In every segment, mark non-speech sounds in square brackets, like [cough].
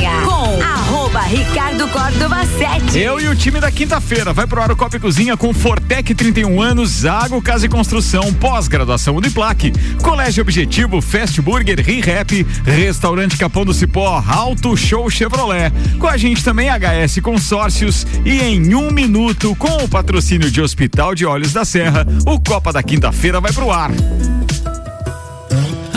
Com arroba Ricardo Córdova 7. Eu e o time da quinta-feira vai pro Copa e Cozinha com Fortec 31 anos, Zago Casa e Construção, pós-graduação Uniplaque, Colégio Objetivo, Fast Burger, ReHap, Restaurante Capão do Cipó, Alto Show Chevrolet. Com a gente também HS Consórcios e em um minuto, com o patrocínio de Hospital de Olhos da Serra, o Copa da quinta-feira vai pro ar.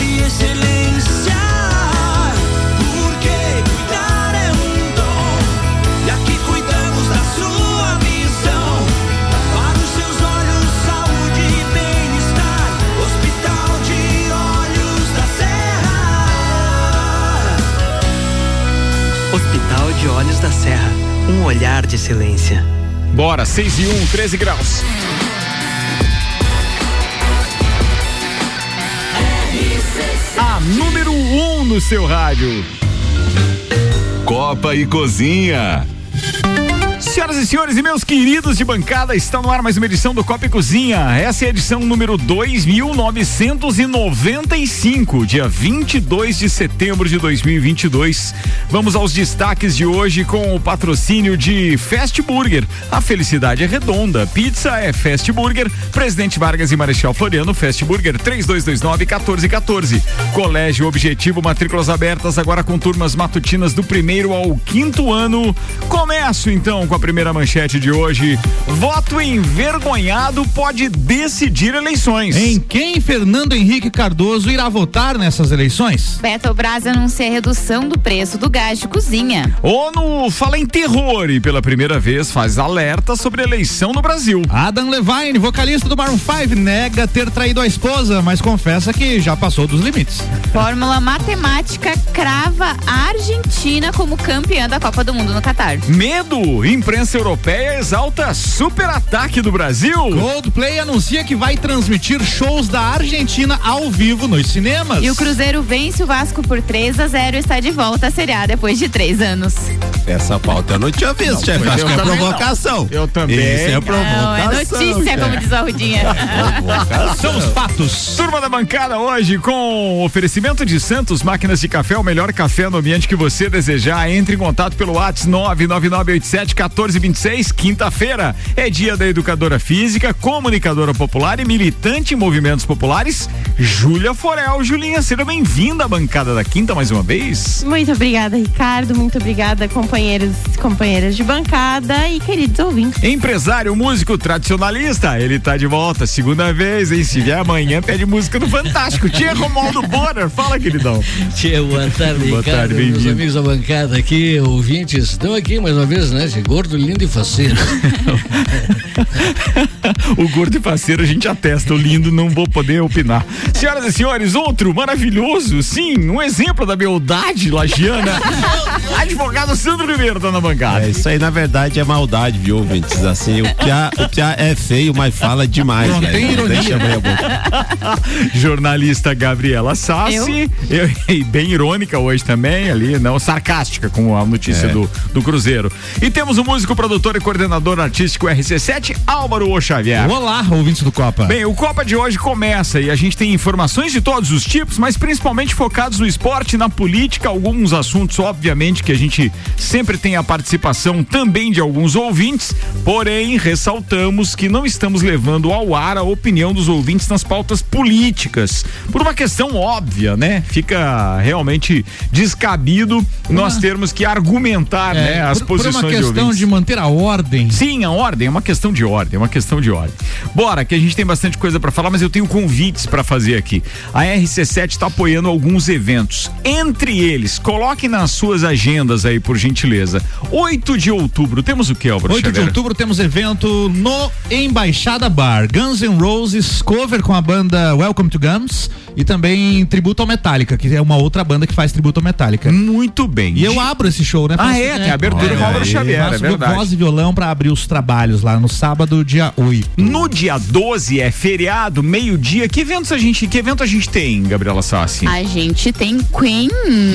de excelência. Porque cuidar é um dom, e aqui cuidamos da sua visão. Para os seus olhos, saúde e bem-estar. Hospital de Olhos da Serra. Hospital de Olhos da Serra. Um olhar de excelência. Bora, 6 e 1, 13 graus. A número 1 um no seu rádio. Copa e Cozinha. Senhoras e senhores e meus queridos de bancada, está no ar mais uma edição do Copa e Cozinha. Essa é a edição número 2995, dia 22 de setembro de 2022. Vamos aos destaques de hoje com o patrocínio de Fast Burger. A felicidade é redonda. Pizza é Fast Burger. Presidente Vargas e Marechal Floriano, Fast Burger 3229-1414. Colégio Objetivo, matrículas abertas agora com turmas matutinas do primeiro ao quinto ano. Começo então com a primeira manchete de hoje. Voto envergonhado pode decidir eleições. Em quem Fernando Henrique Cardoso irá votar nessas eleições? Petrobras anuncia redução do preço do gás de cozinha. ONU fala em terror e pela primeira vez faz alerta sobre eleição no Brasil. Adam Levine, vocalista do Maroon 5, nega ter traído a esposa, mas confessa que já passou dos limites. Fórmula Matemática crava a Argentina como campeã da Copa do Mundo no Catar. Medo! Imprensa europeia exalta super ataque do Brasil. Coldplay anuncia que vai transmitir shows da Argentina ao vivo nos cinemas. E o Cruzeiro vence o Vasco por 3 a 0 e está de volta a Série A depois de três anos. Essa pauta eu não tinha visto, chefe. Acho que é provocação. Eu também. Isso é provocação. Não, é notícia, como diz a Rudinha. São os fatos. Turma da bancada hoje com oferecimento de Santos Máquinas de Café, o melhor café no ambiente que você desejar. Entre em contato pelo WhatsApp 99987 1426. Quinta-feira é dia da educadora física, comunicadora popular e militante em movimentos populares, Júlia Forel. Julinha, seja bem-vinda à bancada da quinta mais uma vez. Muito obrigada, Ricardo. Muito obrigada, companheiros e companheiras de bancada e queridos ouvintes. Empresário, músico tradicionalista, ele tá de volta, segunda vez, hein? Se vier amanhã, pede música do Fantástico. [laughs] Tia Romualdo Bonner, fala, queridão. Tia, boa tarde, Boa Ricardo, tarde, meus amigos da bancada aqui, ouvintes. Estão aqui mais uma vez, né? Esse gordo, lindo e faceiro. [laughs] o gordo e parceiro a gente atesta, o lindo não vou poder opinar. Senhoras e senhores, outro maravilhoso, sim, um exemplo da beldade lagiana. [laughs] Advogado Sandro Ribeiro tá na bancada. É, isso aí, na verdade, é maldade, viu, ouvintes? Assim, o Piá, o Piá é feio, mas fala demais. Não tem ironia. Deixa abrir a boca. Jornalista Gabriela Sassi, eu- e bem irônica hoje também, ali, não sarcástica com a notícia É. do, do Cruzeiro. E temos o músico, produtor e coordenador artístico RC7, Álvaro O Xavier. Olá, ouvintes do Copa. Bem, o Copa de hoje começa e a gente tem informações de todos os tipos, mas principalmente focados no esporte, na política, alguns assuntos, obviamente, que a gente sempre tem a participação também de alguns ouvintes, porém, ressaltamos que não estamos levando ao ar a opinião dos ouvintes nas pautas políticas. Por uma questão óbvia, né? Fica realmente descabido nós termos que argumentar, né, as É, por, por posições uma de questão ouvintes. de manter a ordem. Sim, a ordem, é uma questão de ordem, é uma questão de ordem. Bora, que a gente tem bastante coisa pra falar, mas eu tenho convites pra fazer aqui. A RC7 tá apoiando alguns eventos. Entre eles, coloque nas suas agendas aí, por gentileza. 8 de outubro, temos o que, Álvaro 8 de Xavier? outubro temos evento no Embaixada Bar. Guns N' Roses cover com a banda Welcome to Guns e também tributo ao Metallica, que é uma outra banda que faz tributo ao Metallica. Muito bem. E eu abro esse show, né? Ah, Faço- é, tem a abertura com Álvaro. Xavier, é Faço verdade. voz e violão pra abrir os trabalhos lá no sábado, dia 8. No dia 12 é feriado, meio-dia. Que eventos a gente, que evento a gente tem, Gabriela Sassi? A gente tem Queen.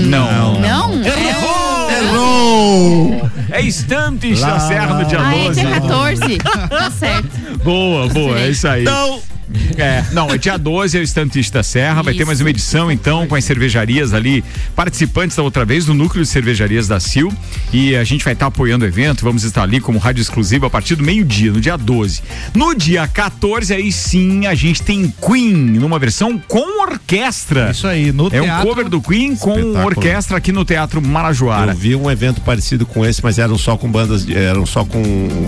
Não. Não? Errou! Errou! É Estantes da Serra no dia Ah, é 12. dia 14. tá certo. Boa, boa, é isso aí. Não. [laughs] É, não, é dia 12 é o Estantista Serra, vai ter Isso. mais uma edição então com as cervejarias ali, participantes da outra vez do núcleo de cervejarias da Sil e a gente vai estar apoiando o evento, vamos estar ali como rádio exclusiva a partir do meio-dia, no dia 12. No dia 14 aí sim a gente tem Queen, numa versão com orquestra. Isso aí, no É um teatro. cover do Queen com orquestra aqui no Teatro Marajoara. Eu vi um evento parecido com esse, mas eram só com bandas, de- eram só com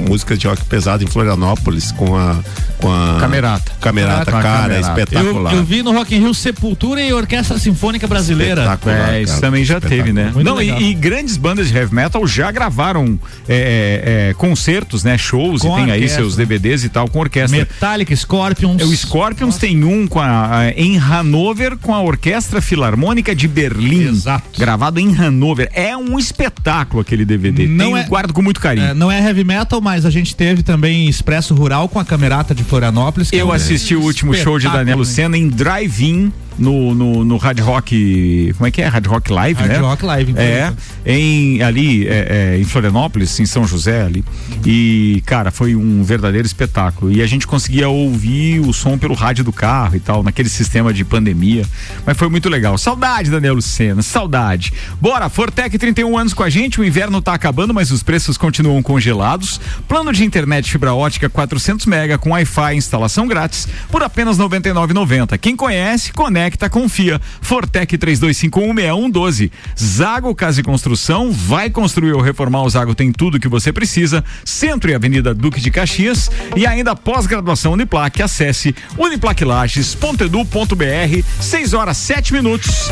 músicas de rock pesado em Florianópolis, com a com a Camerata. Camerata, cara, Camerata. Eu, espetacular. eu vi no Rock in Rio Sepultura e Orquestra Sinfônica Brasileira. Espetacular, É, isso cara, também já teve, né? Muito Não, e, e grandes bandas de heavy metal já gravaram é, é, é, concertos, né? Shows Com e tem aí seus DVDs e tal com orquestra. Metallica, Scorpions. É, O Scorpions tem um com a, a- em Hanover com a Orquestra Filarmônica de Berlim. Exato. Gravado em Hanover. É um espetáculo aquele DVD. Não Tem- é- guardo com muito carinho. É, não é heavy metal, mas a gente teve também Expresso Rural com a Camerata de Florianópolis. é Eu um assisti o último show de Daniel? Lucena em drive-in no, no, no Hard Rock. Como é que é? Hard Rock Live, Hard né? Rock Live, É, em, ali é, é, em Florianópolis, em São José ali. E, cara, foi um verdadeiro espetáculo. E a gente conseguia ouvir o som pelo rádio do carro e tal, naquele sistema de pandemia. Mas foi muito legal. Saudade, Daniel Lucena, saudade. Bora, Fortec 31 anos com a gente. O inverno tá acabando, mas os preços continuam congelados. Plano de internet fibra ótica 400 mega com Wi-Fi instalação grátis por apenas R$ 99,90. Quem conhece, conecta, confia. Fortec 32516112. Zago Casa e Construção vai construir ou reformar o Zago tem tudo que você precisa. Centro e Avenida Duque de Caxias e ainda pós-graduação Uniplac. Acesse uniplaclages.edu.br. 6 horas 7 minutos.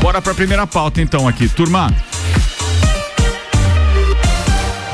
Bora para a primeira pauta então aqui, turma.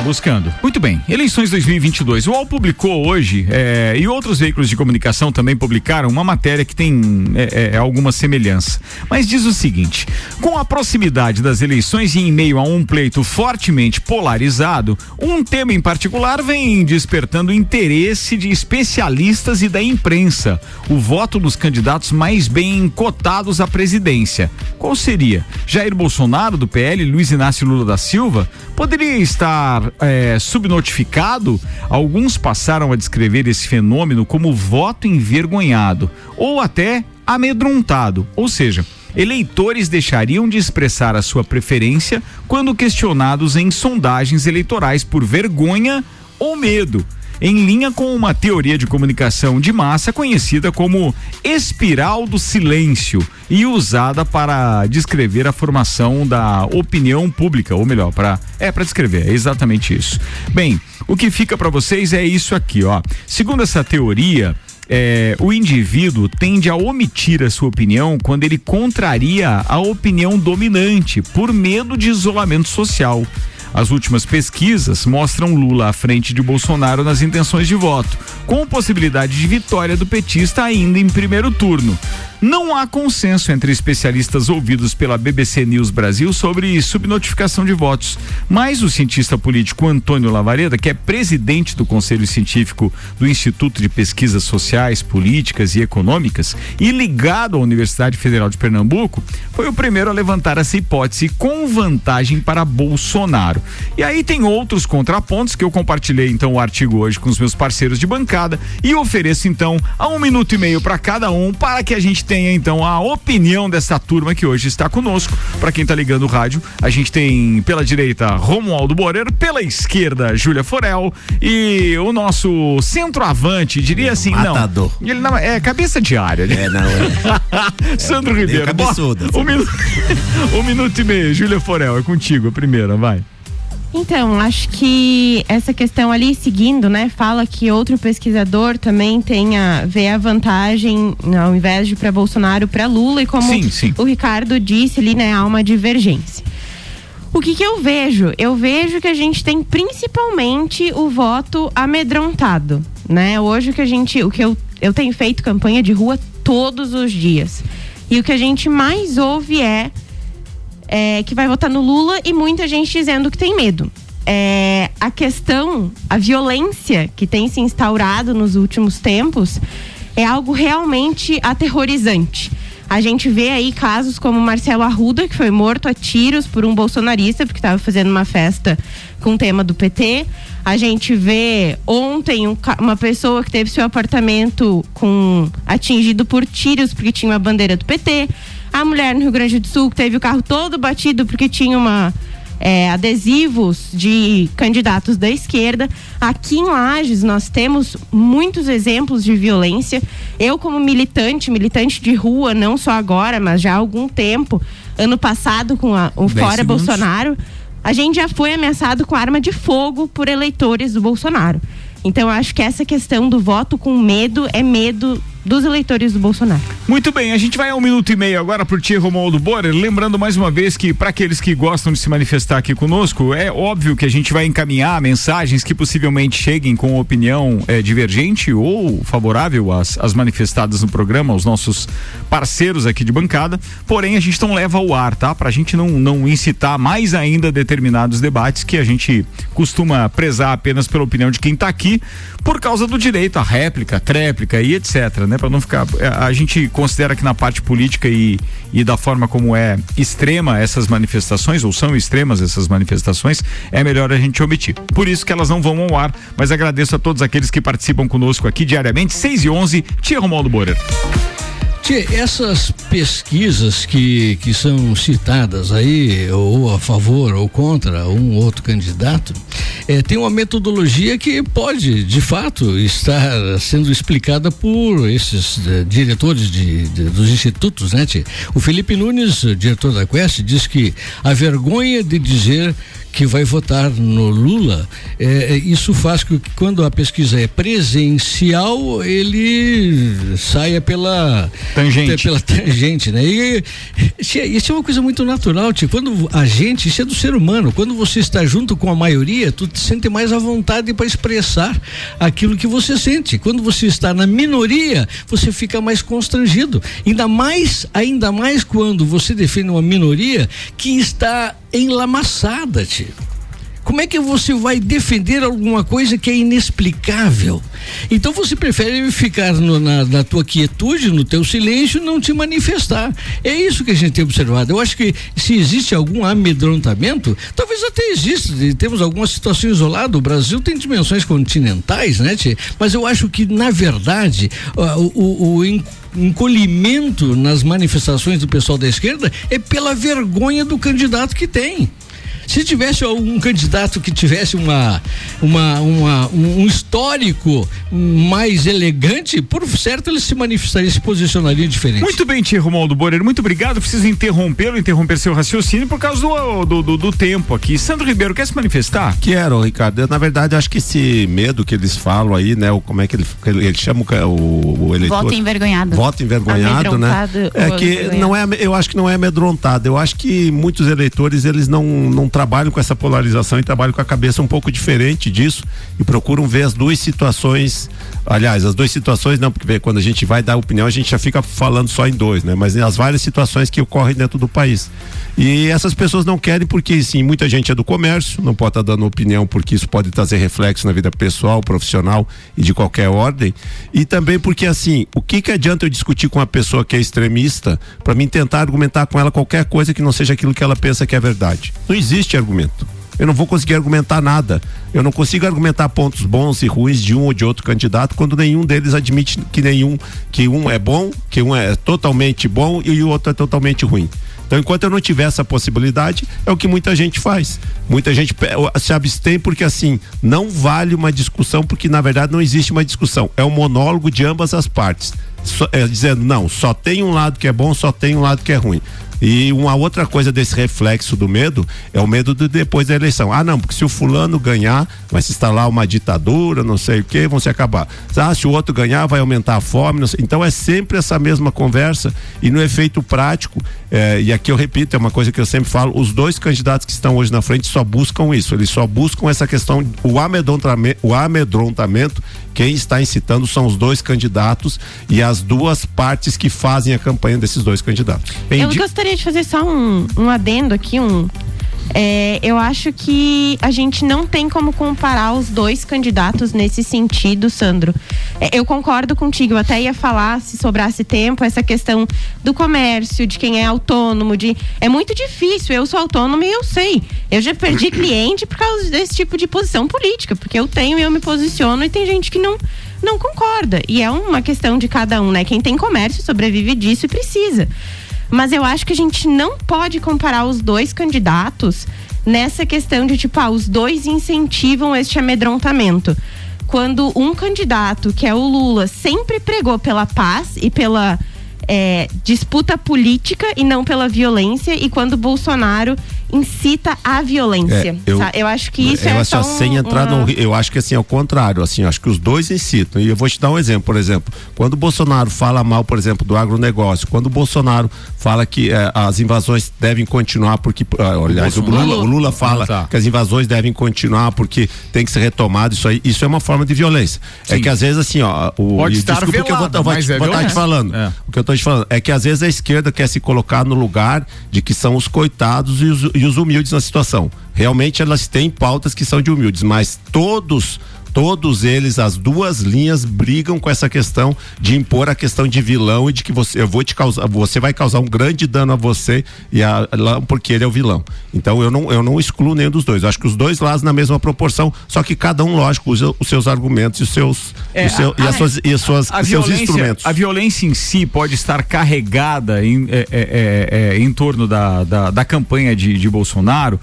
Buscando. Muito bem. Eleições 2022. O UOL publicou hoje, eh, e outros veículos de comunicação também publicaram, uma matéria que tem eh, eh, alguma semelhança. Mas diz o seguinte: com a proximidade das eleições e em meio a um pleito fortemente polarizado, um tema em particular vem despertando interesse de especialistas e da imprensa: o voto dos candidatos mais bem cotados à presidência. Qual seria? Jair Bolsonaro, do PL, Luiz Inácio Lula da Silva? Poderia estar é, subnotificado? Alguns passaram a descrever esse fenômeno como voto envergonhado ou até amedrontado, ou seja, eleitores deixariam de expressar a sua preferência quando questionados em sondagens eleitorais por vergonha ou medo em linha com uma teoria de comunicação de massa conhecida como espiral do silêncio e usada para descrever a formação da opinião pública, ou melhor, para é para descrever, é exatamente isso. Bem, o que fica para vocês é isso aqui, ó. Segundo essa teoria, é, o indivíduo tende a omitir a sua opinião quando ele contraria a opinião dominante por medo de isolamento social. As últimas pesquisas mostram Lula à frente de Bolsonaro nas intenções de voto, com possibilidade de vitória do petista ainda em primeiro turno. Não há consenso entre especialistas ouvidos pela BBC News Brasil sobre subnotificação de votos, mas o cientista político Antônio Lavareda, que é presidente do Conselho Científico do Instituto de Pesquisas Sociais, Políticas e Econômicas e ligado à Universidade Federal de Pernambuco, foi o primeiro a levantar essa hipótese com vantagem para Bolsonaro. E aí tem outros contrapontos que eu compartilhei então o artigo hoje com os meus parceiros de bancada e ofereço então a um minuto e meio para cada um para que a gente tenha então a opinião dessa turma que hoje está conosco. Para quem está ligando o rádio, a gente tem pela direita Romualdo Borer, pela esquerda Júlia Forel e o nosso centroavante, diria assim, Matador. não. Ele não é cabeça de área, né? É, não, é. [laughs] Sandro meio Ribeiro. cabeçuda, Bom, um, minuto, [laughs] um minuto e meio, Júlia Forel, é contigo, a primeira, vai. Então, acho que essa questão ali, seguindo, né, fala que outro pesquisador também tenha, vê a vantagem, ao invés de para Bolsonaro, para Lula, e como Sim, sim. o Ricardo disse ali, né, há uma divergência. O que, que eu vejo? Eu vejo que a gente tem principalmente o voto amedrontado, né? Hoje o que a gente, o que eu, eu tenho feito campanha de rua todos os dias. E o que a gente mais ouve é, é que vai votar no Lula e muita gente dizendo que tem medo. É, a questão, a violência que tem se instaurado nos últimos tempos é algo realmente aterrorizante. A gente vê aí casos como Marcelo Arruda, que foi morto a tiros por um bolsonarista, porque estava fazendo uma festa com o tema do PT. A gente vê ontem um, uma pessoa que teve seu apartamento com atingido por tiros porque tinha uma bandeira do PT. A mulher no Rio Grande do Sul que teve o carro todo batido porque tinha uma é, adesivos de candidatos da esquerda. Aqui em Lages nós temos muitos exemplos de violência. Eu, como militante, militante de rua, não só agora, mas já há algum tempo, ano passado com a, o Fora segundos. Bolsonaro, a gente já foi ameaçado com arma de fogo por eleitores do Bolsonaro. Então, eu acho que essa questão do voto com medo é medo dos eleitores do Bolsonaro. Muito bem, a gente vai a um minuto e meio agora pro Tia Romualdo Borer, lembrando mais uma vez que para aqueles que gostam de se manifestar aqui conosco, é óbvio que a gente vai encaminhar mensagens que possivelmente cheguem com opinião é, divergente ou favorável às, às manifestadas no programa, aos nossos parceiros aqui de bancada, porém a gente não leva ao ar, tá? Pra gente não, não incitar mais ainda determinados debates que a gente costuma prezar apenas pela opinião de quem tá aqui, por causa do direito à réplica, tréplica e etc, né? Para não ficar. É, a gente considera que na parte política e, e da forma como é extrema essas manifestações, ou são extremas essas manifestações, é melhor a gente omitir. Por isso que elas não vão ao ar, mas agradeço a todos aqueles que participam conosco aqui diariamente, 6 e 11, Tia Romualdo Borer. Tchê, essas pesquisas que, que são citadas aí, ou a favor ou contra um outro candidato, é, tem uma metodologia que pode, de fato, estar sendo explicada por esses eh, diretores de, de, dos institutos, né, tchê? O Felipe Nunes, diretor da Quest, diz que a vergonha de dizer que vai votar no Lula, é, é, isso faz com que quando a pesquisa é presencial, ele saia pela tangente, pela tangente né? E, isso é uma coisa muito natural, tipo, quando a gente, isso é do ser humano, quando você está junto com a maioria, tu te sente mais à vontade para expressar aquilo que você sente. Quando você está na minoria, você fica mais constrangido. Ainda mais, ainda mais quando você defende uma minoria que está enlamaçada, Como é que você vai defender alguma coisa que é inexplicável? Então você prefere ficar no, na, na, tua quietude, no teu silêncio, não te manifestar. É isso que a gente tem observado. Eu acho que se existe algum amedrontamento, talvez até exista. Temos algumas situações isoladas. O Brasil tem dimensões continentais, né? Tchê? Mas eu acho que na verdade o, o, o encolhimento nas manifestações do pessoal da esquerda é pela vergonha do candidato que tem. Se tivesse um candidato que tivesse uma, uma, uma um histórico mais elegante, por certo ele se manifestaria, se posicionaria diferente. Muito bem, Tia Romualdo Borer, muito obrigado. Preciso interrompê-lo, interromper seu raciocínio por causa do, do, do, do, tempo aqui. Sandro Ribeiro, quer se manifestar? Quero, Ricardo. Eu, na verdade, acho que esse medo que eles falam aí, né? O, como é que ele, ele, ele chama o, o eleitor? Voto envergonhado. Voto envergonhado, né? É que não é, eu acho que não é amedrontado. Eu acho que muitos eleitores, eles não, não trabalham com essa polarização e trabalham com a cabeça um pouco diferente disso e procuram ver as duas situações. Aliás, as duas situações não, porque quando a gente vai dar opinião, a gente já fica falando só em dois, né? Mas as várias situações que ocorrem dentro do país. E essas pessoas não querem porque, sim, muita gente é do comércio, não pode estar dando opinião porque isso pode trazer reflexo na vida pessoal, profissional e de qualquer ordem. E também porque, assim, o que que adianta eu discutir com uma pessoa que é extremista para mim tentar argumentar com ela qualquer coisa que não seja aquilo que ela pensa que é verdade? Não existe argumento. Eu não vou conseguir argumentar nada. Eu não consigo argumentar pontos bons e ruins de um ou de outro candidato quando nenhum deles admite que nenhum, que um é bom, que um é totalmente bom e o outro é totalmente ruim. Então, enquanto eu não tiver essa possibilidade, é o que muita gente faz. Muita gente se abstém porque, assim, não vale uma discussão, porque na verdade não existe uma discussão. É um monólogo de ambas as partes. é, dizendo, não, só tem um lado que é bom, só tem um lado que é ruim E uma outra coisa desse reflexo do medo é o medo de depois da eleição. Ah, não, porque se o fulano ganhar, vai se instalar uma ditadura, não sei o que, vão se acabar. Ah, se o outro ganhar, vai aumentar a fome. Então é sempre essa mesma conversa e no efeito prático, é, e aqui eu repito, é uma coisa que eu sempre falo, os dois candidatos que estão hoje na frente só buscam isso, eles só buscam essa questão, o amedrontamento, o amedrontamento quem está incitando são os dois candidatos e as duas partes que fazem a campanha desses dois candidatos. Eu gostaria de fazer só um, um adendo aqui, um, é, eu acho que a gente não tem como comparar os dois candidatos nesse sentido, Sandro. É, eu concordo contigo, eu até ia falar, se sobrasse tempo, essa questão do comércio, de quem é autônomo, de. É muito difícil. Eu sou autônomo e eu sei. Eu já perdi [coughs] cliente por causa desse tipo de posição política, porque eu tenho e eu me posiciono e tem gente que não não concorda. E é uma questão de cada um, né? Quem tem comércio sobrevive disso e precisa. Mas eu acho que a gente não pode comparar os dois candidatos nessa questão de tipo, ah, os dois incentivam este amedrontamento. Quando um candidato, que é o Lula, sempre pregou pela paz e pela é, disputa política e não pela violência, e quando Bolsonaro incita a violência. É, eu, eu, acho que isso eu é acho só sem entrar uma... no eu acho que assim é o contrário, assim, acho que os dois incitam. E eu vou te dar um exemplo, por exemplo, quando o Bolsonaro fala mal, por exemplo, do agronegócio, quando o Bolsonaro fala que é, as invasões devem continuar porque, uh, aliás, o, o Lula, o Lula fala ah, tá. que as invasões devem continuar porque tem que ser retomado isso aí, isso é uma forma de violência. É Sim. É que às vezes assim, ó, o Pode estar desculpa velado, que eu vou, vou, vou, vou estar te falando. É. O que eu estou te falando é que às vezes a esquerda quer se colocar no lugar de que são os coitados e os, e os humildes na situação. Realmente elas têm pautas que são de humildes, mas todos todos eles, as duas linhas brigam com essa questão de impor a questão de vilão e de que você, eu vou te causar, você vai causar um grande dano a você e a, porque ele é o vilão. Então eu não, eu não excluo nenhum dos dois. Eu acho que os dois lados na mesma proporção, só que cada um, lógico, usa os seus argumentos e os seus, é, seu, a, e as suas, e as suas a, seus instrumentos. A violência em si pode estar carregada em, é, é, é, é em torno da, da, da campanha de, de Bolsonaro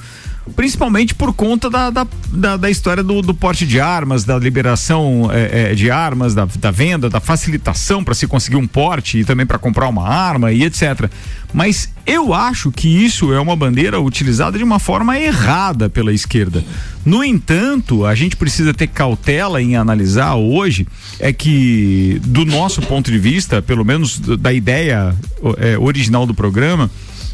principalmente por conta da, da, da, da história do, do, porte de armas, da liberação é, é, de armas, da, da venda, da facilitação para se conseguir um porte e também para comprar uma arma e etc. Mas eu acho que isso é uma bandeira utilizada de uma forma errada pela esquerda. No entanto, a gente precisa ter cautela em analisar hoje é que, do nosso ponto de vista, pelo menos da ideia é, original do programa,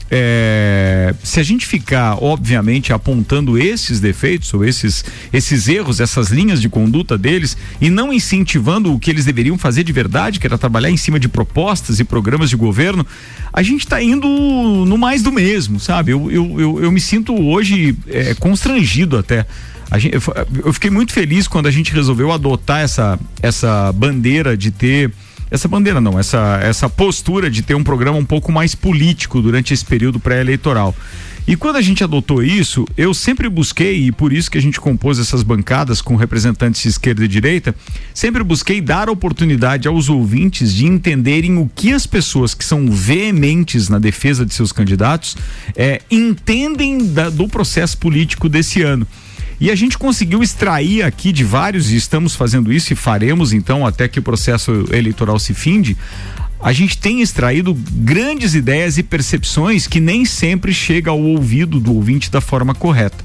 é, se a gente ficar, obviamente, apontando esses defeitos ou esses, esses erros, essas linhas de conduta deles e não incentivando o que eles deveriam fazer de verdade, que era trabalhar em cima de propostas e programas de governo, a gente está indo no mais do mesmo, sabe? Eu, eu, eu, eu me sinto hoje é, constrangido até. Gente, eu fiquei muito feliz quando a gente resolveu adotar essa, essa bandeira de ter essa bandeira não, essa, essa postura de ter um programa um pouco mais político durante esse período pré-eleitoral. E quando a gente adotou isso, eu sempre busquei, e por isso que a gente compôs essas bancadas com representantes de esquerda e direita, sempre busquei dar oportunidade aos ouvintes de entenderem o que as pessoas que são veementes na defesa de seus candidatos é, entendem da, do processo político desse ano. E a gente conseguiu extrair aqui de vários, e estamos fazendo isso e faremos então até que o processo eleitoral se finde. A gente tem extraído grandes ideias e percepções que nem sempre chega ao ouvido do ouvinte da forma correta.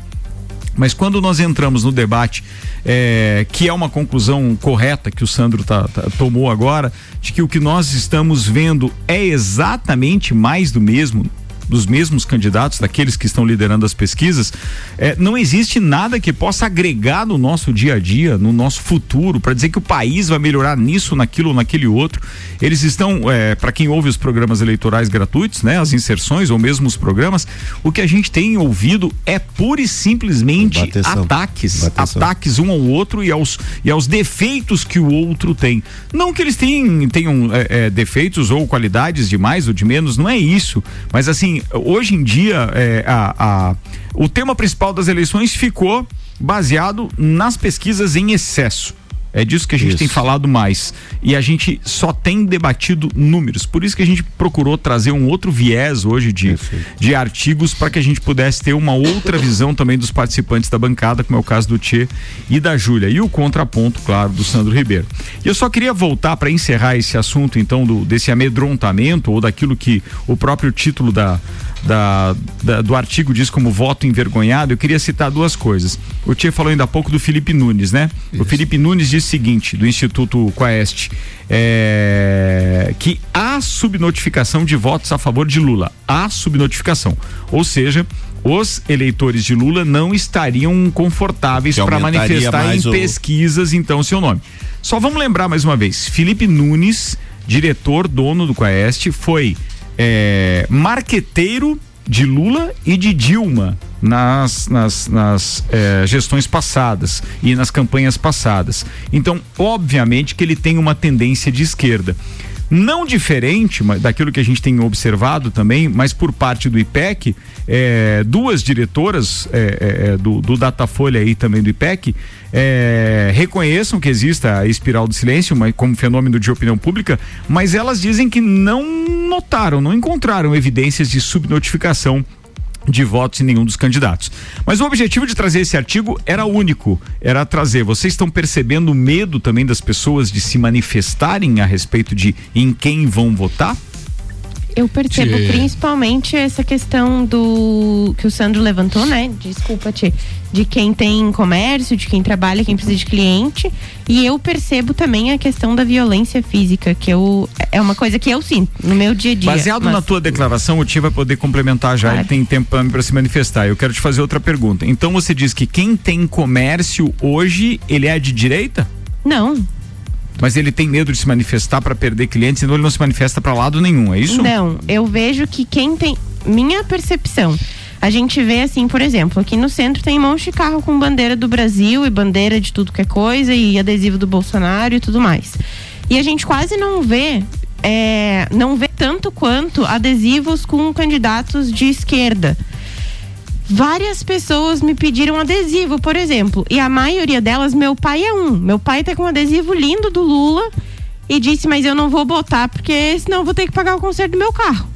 Mas quando nós entramos no debate, é, que é uma conclusão correta que o Sandro tá, tá, tomou agora, de que o que nós estamos vendo é exatamente mais do mesmo, dos mesmos candidatos, daqueles que estão liderando as pesquisas, é, não existe nada que possa agregar no nosso dia a dia, no nosso futuro, para dizer que o país vai melhorar nisso, naquilo ou naquele outro. Eles estão, é, para quem ouve os programas eleitorais gratuitos, né, as inserções ou mesmo os programas, o que a gente tem ouvido é pura e simplesmente Bateção. ataques, Bateção. ataques um ao outro e aos, e aos defeitos que o outro tem. Não que eles tenham, tenham é, é defeitos ou qualidades de mais ou de menos, não é isso. Mas assim, hoje em dia, é, a, a, o tema principal das eleições ficou baseado nas pesquisas em excesso. É disso que a gente isso. tem falado mais. E a gente só tem debatido números. Por isso que a gente procurou trazer um outro viés hoje de, de artigos para que a gente pudesse ter uma outra visão também dos participantes da bancada, como é o caso do Tchê e da Júlia. E o contraponto, claro, do Sandro Ribeiro. E eu só queria voltar para encerrar esse assunto, então, do, desse amedrontamento ou daquilo que o próprio título da, da, da, do artigo diz como voto envergonhado, eu queria citar duas coisas. O Tia falou ainda há pouco do Felipe Nunes, né? Isso. O Felipe Nunes disse o seguinte, do Instituto Quaest, é, que há subnotificação de votos a favor de Lula. Há subnotificação. Ou seja, os eleitores de Lula não estariam confortáveis para manifestar em o... pesquisas, então, seu nome. Só vamos lembrar mais uma vez: Felipe Nunes, diretor, dono do Quaest, foi é, marqueteiro de Lula e de Dilma nas, nas, nas é, gestões passadas e nas campanhas passadas. Então, obviamente que ele tem uma tendência de esquerda. Não diferente daquilo que a gente tem observado também, mas por parte do IPEC, é, duas diretoras é, é, do, do Datafolha aí também do IPEC é, reconheçam que exista a espiral do silêncio mas, como fenômeno de opinião pública, mas elas dizem que não notaram, não encontraram evidências de subnotificação de votos em nenhum dos candidatos. Mas o objetivo de trazer esse artigo era único, era trazer. Vocês estão percebendo o medo também das pessoas de se manifestarem a respeito de em quem vão votar? Eu percebo tchê. principalmente essa questão do que o Sandro levantou, né? Desculpa, Tchê. De quem tem comércio, de quem trabalha, quem precisa de cliente. E eu percebo também a questão da violência física, que eu, é uma coisa que eu sinto no meu dia a dia. Baseado mas... na tua declaração, o Tia vai poder complementar já, claro. ele tem tempo para se manifestar. Eu quero te fazer outra pergunta. Então você diz que quem tem comércio hoje, ele é de direita? Não, mas ele tem medo de se manifestar para perder clientes, então ele não se manifesta para lado nenhum, é isso? Não, eu vejo que quem tem. Minha percepção. A gente vê assim, por exemplo, aqui no centro tem um monte de carro com bandeira do Brasil e bandeira de tudo que é coisa e adesivo do Bolsonaro e tudo mais. E a gente quase não vê, é, não vê tanto quanto adesivos com candidatos de esquerda várias pessoas me pediram adesivo, por exemplo. E a maioria delas, meu pai é um. Meu pai tá com um adesivo lindo do Lula e disse, mas eu não vou botar porque senão eu vou ter que pagar o conserto do meu carro.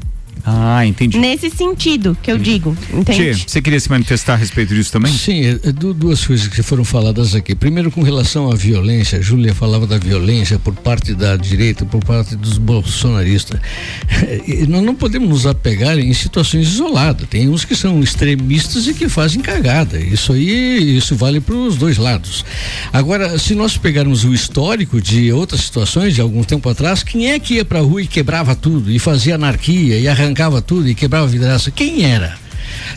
Ah, entendi. Nesse sentido que eu digo, entende? Tchê, você queria se manifestar a respeito disso também? Sim, é, é, duas coisas que foram faladas aqui. Primeiro, com relação à violência, a Júlia falava da violência por parte da direita, por parte dos bolsonaristas. [laughs] E nós não podemos nos apegar em situações isoladas. Tem uns que são extremistas e que fazem cagada. Isso aí, isso vale para os dois lados. Agora, se nós pegarmos o histórico de outras situações de algum tempo atrás, quem é que ia para a rua e quebrava tudo e fazia anarquia e arrancava arrancava tudo e quebrava vidraça. Quem era?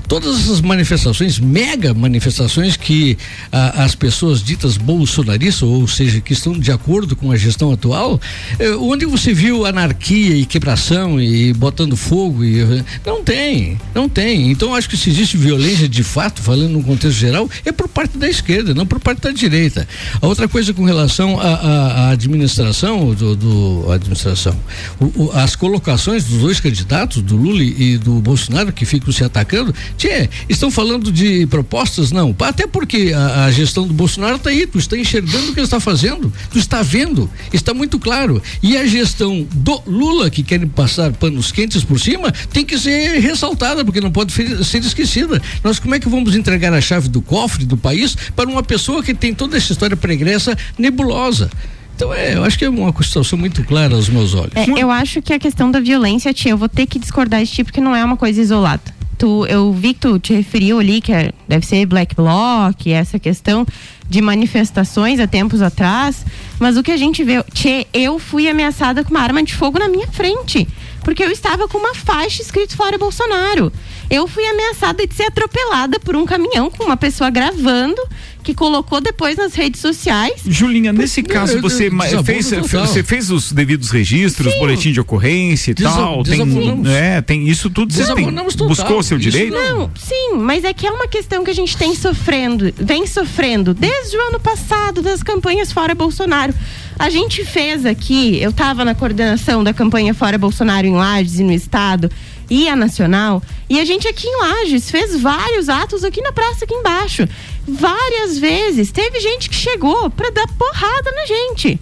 Todas essas manifestações, mega manifestações que ah, as pessoas ditas bolsonaristas, ou seja, que estão de acordo com a gestão atual, eh, onde você viu anarquia e quebração e botando fogo e não tem, não tem. Então acho que se existe violência de fato, falando no contexto geral, é por parte da esquerda, não por parte da direita. A outra coisa com relação à administração do, do administração, o, o, as colocações dos dois candidatos, do Lula e do Bolsonaro, que ficam se atacando, Tchê, estão falando de propostas? Não. Até porque a, a gestão do Bolsonaro está aí, tu está enxergando o que ele está fazendo, tu está vendo, está muito claro. E a gestão do Lula, que querem passar panos quentes por cima, tem que ser ressaltada, porque não pode ser esquecida. Nós como é que vamos entregar a chave do cofre do país para uma pessoa que tem toda essa história pregressa nebulosa? Então, é, eu acho que é uma situação muito clara aos meus olhos. É, eu acho que a questão da violência, tia, eu vou ter que discordar de ti porque não é uma coisa isolada tu, eu vi que tu te referiu ali que é, deve ser Black Bloc, essa questão de manifestações há tempos atrás, mas o que a gente vê, tchê, eu fui ameaçada com uma arma de fogo na minha frente, porque eu estava com uma faixa escrito fora Bolsonaro. Eu fui ameaçada de ser atropelada por um caminhão com uma pessoa gravando que colocou depois nas redes sociais. Julinha, nesse caso você fez, você fez os devidos registros, Sim. boletim de ocorrência e tal, tem, é, tem isso tudo você tem, buscou o seu direito? Não, sim, mas é que é uma questão que a gente tem sofrendo, vem sofrendo desde o ano passado das campanhas fora Bolsonaro. A gente fez aqui, eu estava na coordenação da campanha Fora Bolsonaro em Lages e no estado e a nacional, e a gente aqui em Lages fez vários atos aqui na praça aqui embaixo várias vezes. Teve gente que chegou para dar porrada na gente.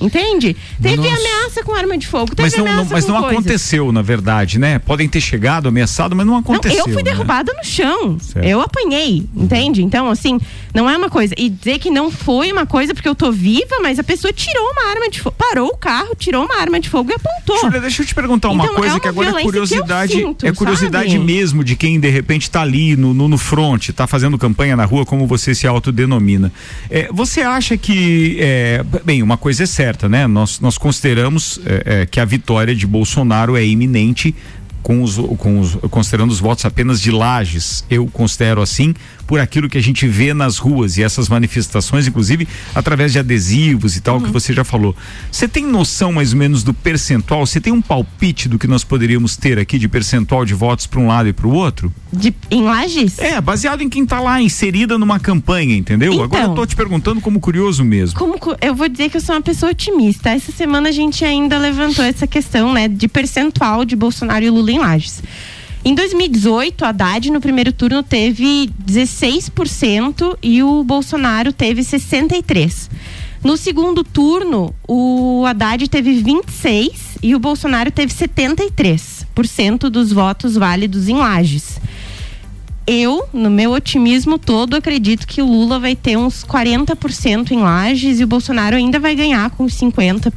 Entende? Teve Nossa. ameaça com arma de fogo. mas não, não mas não aconteceu, na verdade, né? Podem ter chegado ameaçado, mas não aconteceu. Não, eu fui né? derrubada no chão. Certo. Eu apanhei, entende? Então, assim, não é uma coisa. E dizer que não foi uma coisa porque eu tô viva, mas a pessoa tirou uma arma de fogo, parou o carro, tirou uma arma de fogo e apontou. Júlia, deixa eu te perguntar uma então, coisa é uma que agora é curiosidade. Sinto, é curiosidade sabe? mesmo de quem de repente tá ali no, no, no front, tá fazendo campanha na rua, como você se autodenomina. É, você acha que. É, bem, uma coisa é certa, né? Nós, nós consideramos é, é, que a vitória de Bolsonaro é iminente com os, com os, considerando os votos apenas de lajes, eu considero assim, por aquilo que a gente vê nas ruas e essas manifestações, inclusive através de adesivos e tal, uhum. que você já falou. Você tem noção mais ou menos do percentual? Você tem um palpite do que nós poderíamos ter aqui de percentual de votos para um lado e para o outro? De, em lajes? É, baseado em quem está lá inserida numa campanha, entendeu? Então, Agora eu tô te perguntando como curioso mesmo. Como eu vou dizer que eu sou uma pessoa otimista. Essa semana a gente ainda levantou essa questão, né, de percentual de Bolsonaro e Lula em lajes. Em 2018, a Haddad no primeiro turno teve 16% e o Bolsonaro teve 63%. No segundo turno, o Haddad teve 26% e o Bolsonaro teve 73% dos votos válidos em Lages. Eu, no meu otimismo todo, acredito que o Lula vai ter uns 40% em Lages e o Bolsonaro ainda vai ganhar com 50%.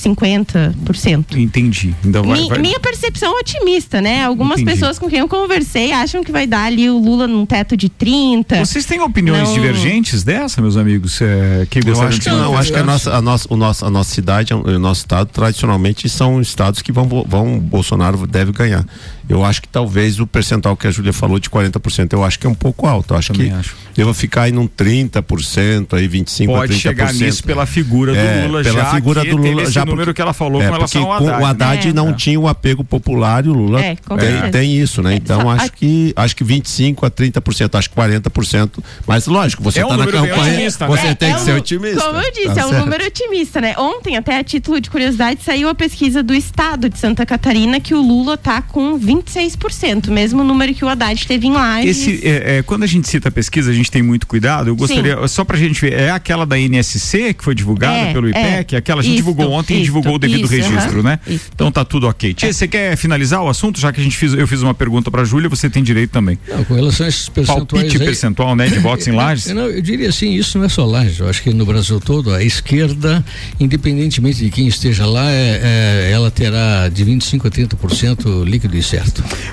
50%. Entendi. Então vai, Mi, vai... Minha percepção é otimista, né? Algumas Entendi. pessoas com quem eu conversei acham que vai dar ali o Lula num teto de 30. Vocês têm opiniões não... divergentes dessa, meus amigos? É, que eu acho que não, eu acho que a nossa, a nossa, o nosso, a nossa cidade, o nosso estado, tradicionalmente são estados que vão, vão Bolsonaro deve ganhar. Eu acho que talvez o percentual que a Júlia falou de 40%, eu acho que é um pouco alto. Eu acho Também que acho. eu vou ficar aí num 30%, aí 25 Pode a 30%. chegar nisso pela figura do é, Lula pela já. figura do Lula já número que ela falou é, com relação ao Haddad. O Haddad né? não é. tinha o apego popular e o Lula é, tem, tem, isso, né? Então acho que acho que 25 a 30%, acho que 40%, mas lógico, você está é um na campanha, você né? tem que é ser otimista. Como eu disse, tá é um certo. número otimista, né? Ontem, até a título de curiosidade, saiu a pesquisa do estado de Santa Catarina que o Lula tá com 26%, mesmo número que o Haddad teve em live. Esse, é, quando a gente cita a pesquisa, a gente tem muito cuidado. Eu gostaria, Sim. só pra gente ver, é aquela da NSC que foi divulgada pelo IPEC, aquela a gente isto, divulgou ontem isto, e divulgou o devido isso, registro, né? Isso. Então tá tudo ok. Tia, você quer finalizar o assunto? Já que a gente fiz, eu fiz uma pergunta pra Júlia, você tem direito também. Não, com relação a esses percentuais Palpite aí, percentual, né, de votos em [laughs] Lages? Eu, não, eu diria assim, isso não é só Lages, eu acho que no Brasil todo, a esquerda, independentemente de quem esteja lá, é, é, ela terá de 25 a 30% líquido e certo.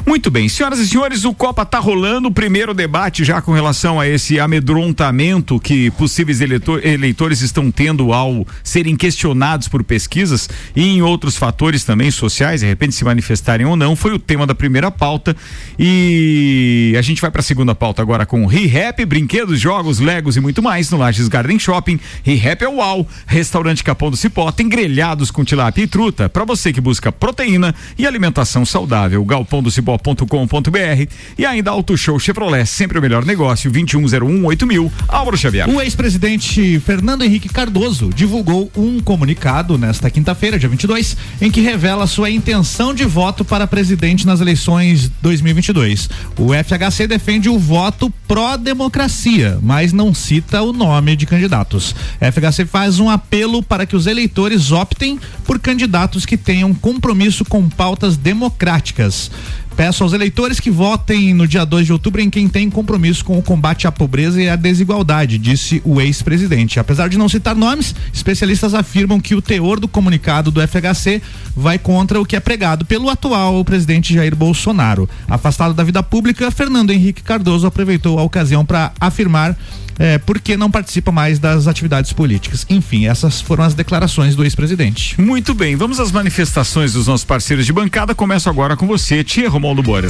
Muito bem, senhoras e senhores, o Copa tá rolando, o primeiro debate já com relação a esse amedrontamento que possíveis eleitor, eleitores estão tendo ao serem questionados por pesquisas e em outros fatores também sociais, de repente se manifestarem ou não, foi o tema da primeira pauta. E a gente vai para a segunda pauta agora com ReHap, brinquedos, jogos, legos e muito mais no Lages Garden Shopping. ReHap é o UAU, restaurante Capão do Cipó, tem grelhados com tilápia e truta para você que busca proteína e alimentação saudável. galpondocipó.com.br e ainda Auto Show Chevrolet, sempre o melhor negócio, 2101 mil, Álvaro Xavier. O ex-presidente Fernando Henrique Cardoso divulgou um comunicado nesta quinta-feira, dia 22, em que revela sua intenção de voto para presidente nas eleições 2022. O FHC defende o voto pró-democracia, mas não cita o nome de candidatos. FHC faz um apelo para que os eleitores optem por candidatos que tenham compromisso com pautas democráticas. Peço aos eleitores que votem no dia 2 de outubro em quem tem compromisso com o combate à pobreza e à desigualdade, disse o ex-presidente. Apesar de não citar nomes, especialistas afirmam que o teor do comunicado do FHC vai contra o que é pregado pelo atual presidente Jair Bolsonaro. Afastado da vida pública, Fernando Henrique Cardoso aproveitou a ocasião para afirmar é, porque não participa mais das atividades políticas. Enfim, essas foram as declarações do ex-presidente. Muito bem, vamos às manifestações dos nossos parceiros de bancada. Começo agora com você, Tia Romualdo Bora.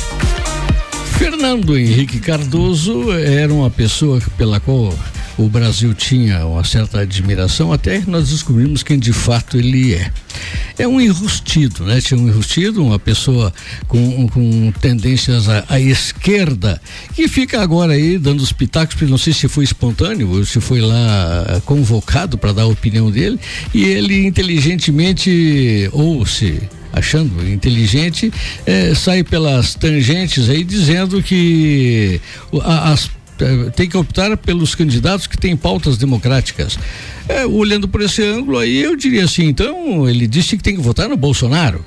Fernando Henrique Cardoso era uma pessoa pela qual o Brasil tinha uma certa admiração, até que nós descobrimos quem de fato ele é. É um enrustido, né? Tinha um enrustido, uma pessoa com, com tendências à, à esquerda, que fica agora aí dando os pitacos, não sei se foi espontâneo ou se foi lá eh, convocado para dar a opinião dele, e ele inteligentemente, ou se achando inteligente, eh, sai pelas tangentes aí dizendo que as tem que optar pelos candidatos que têm pautas democráticas. É, olhando por esse ângulo aí, eu diria assim, então ele disse que tem que votar no Bolsonaro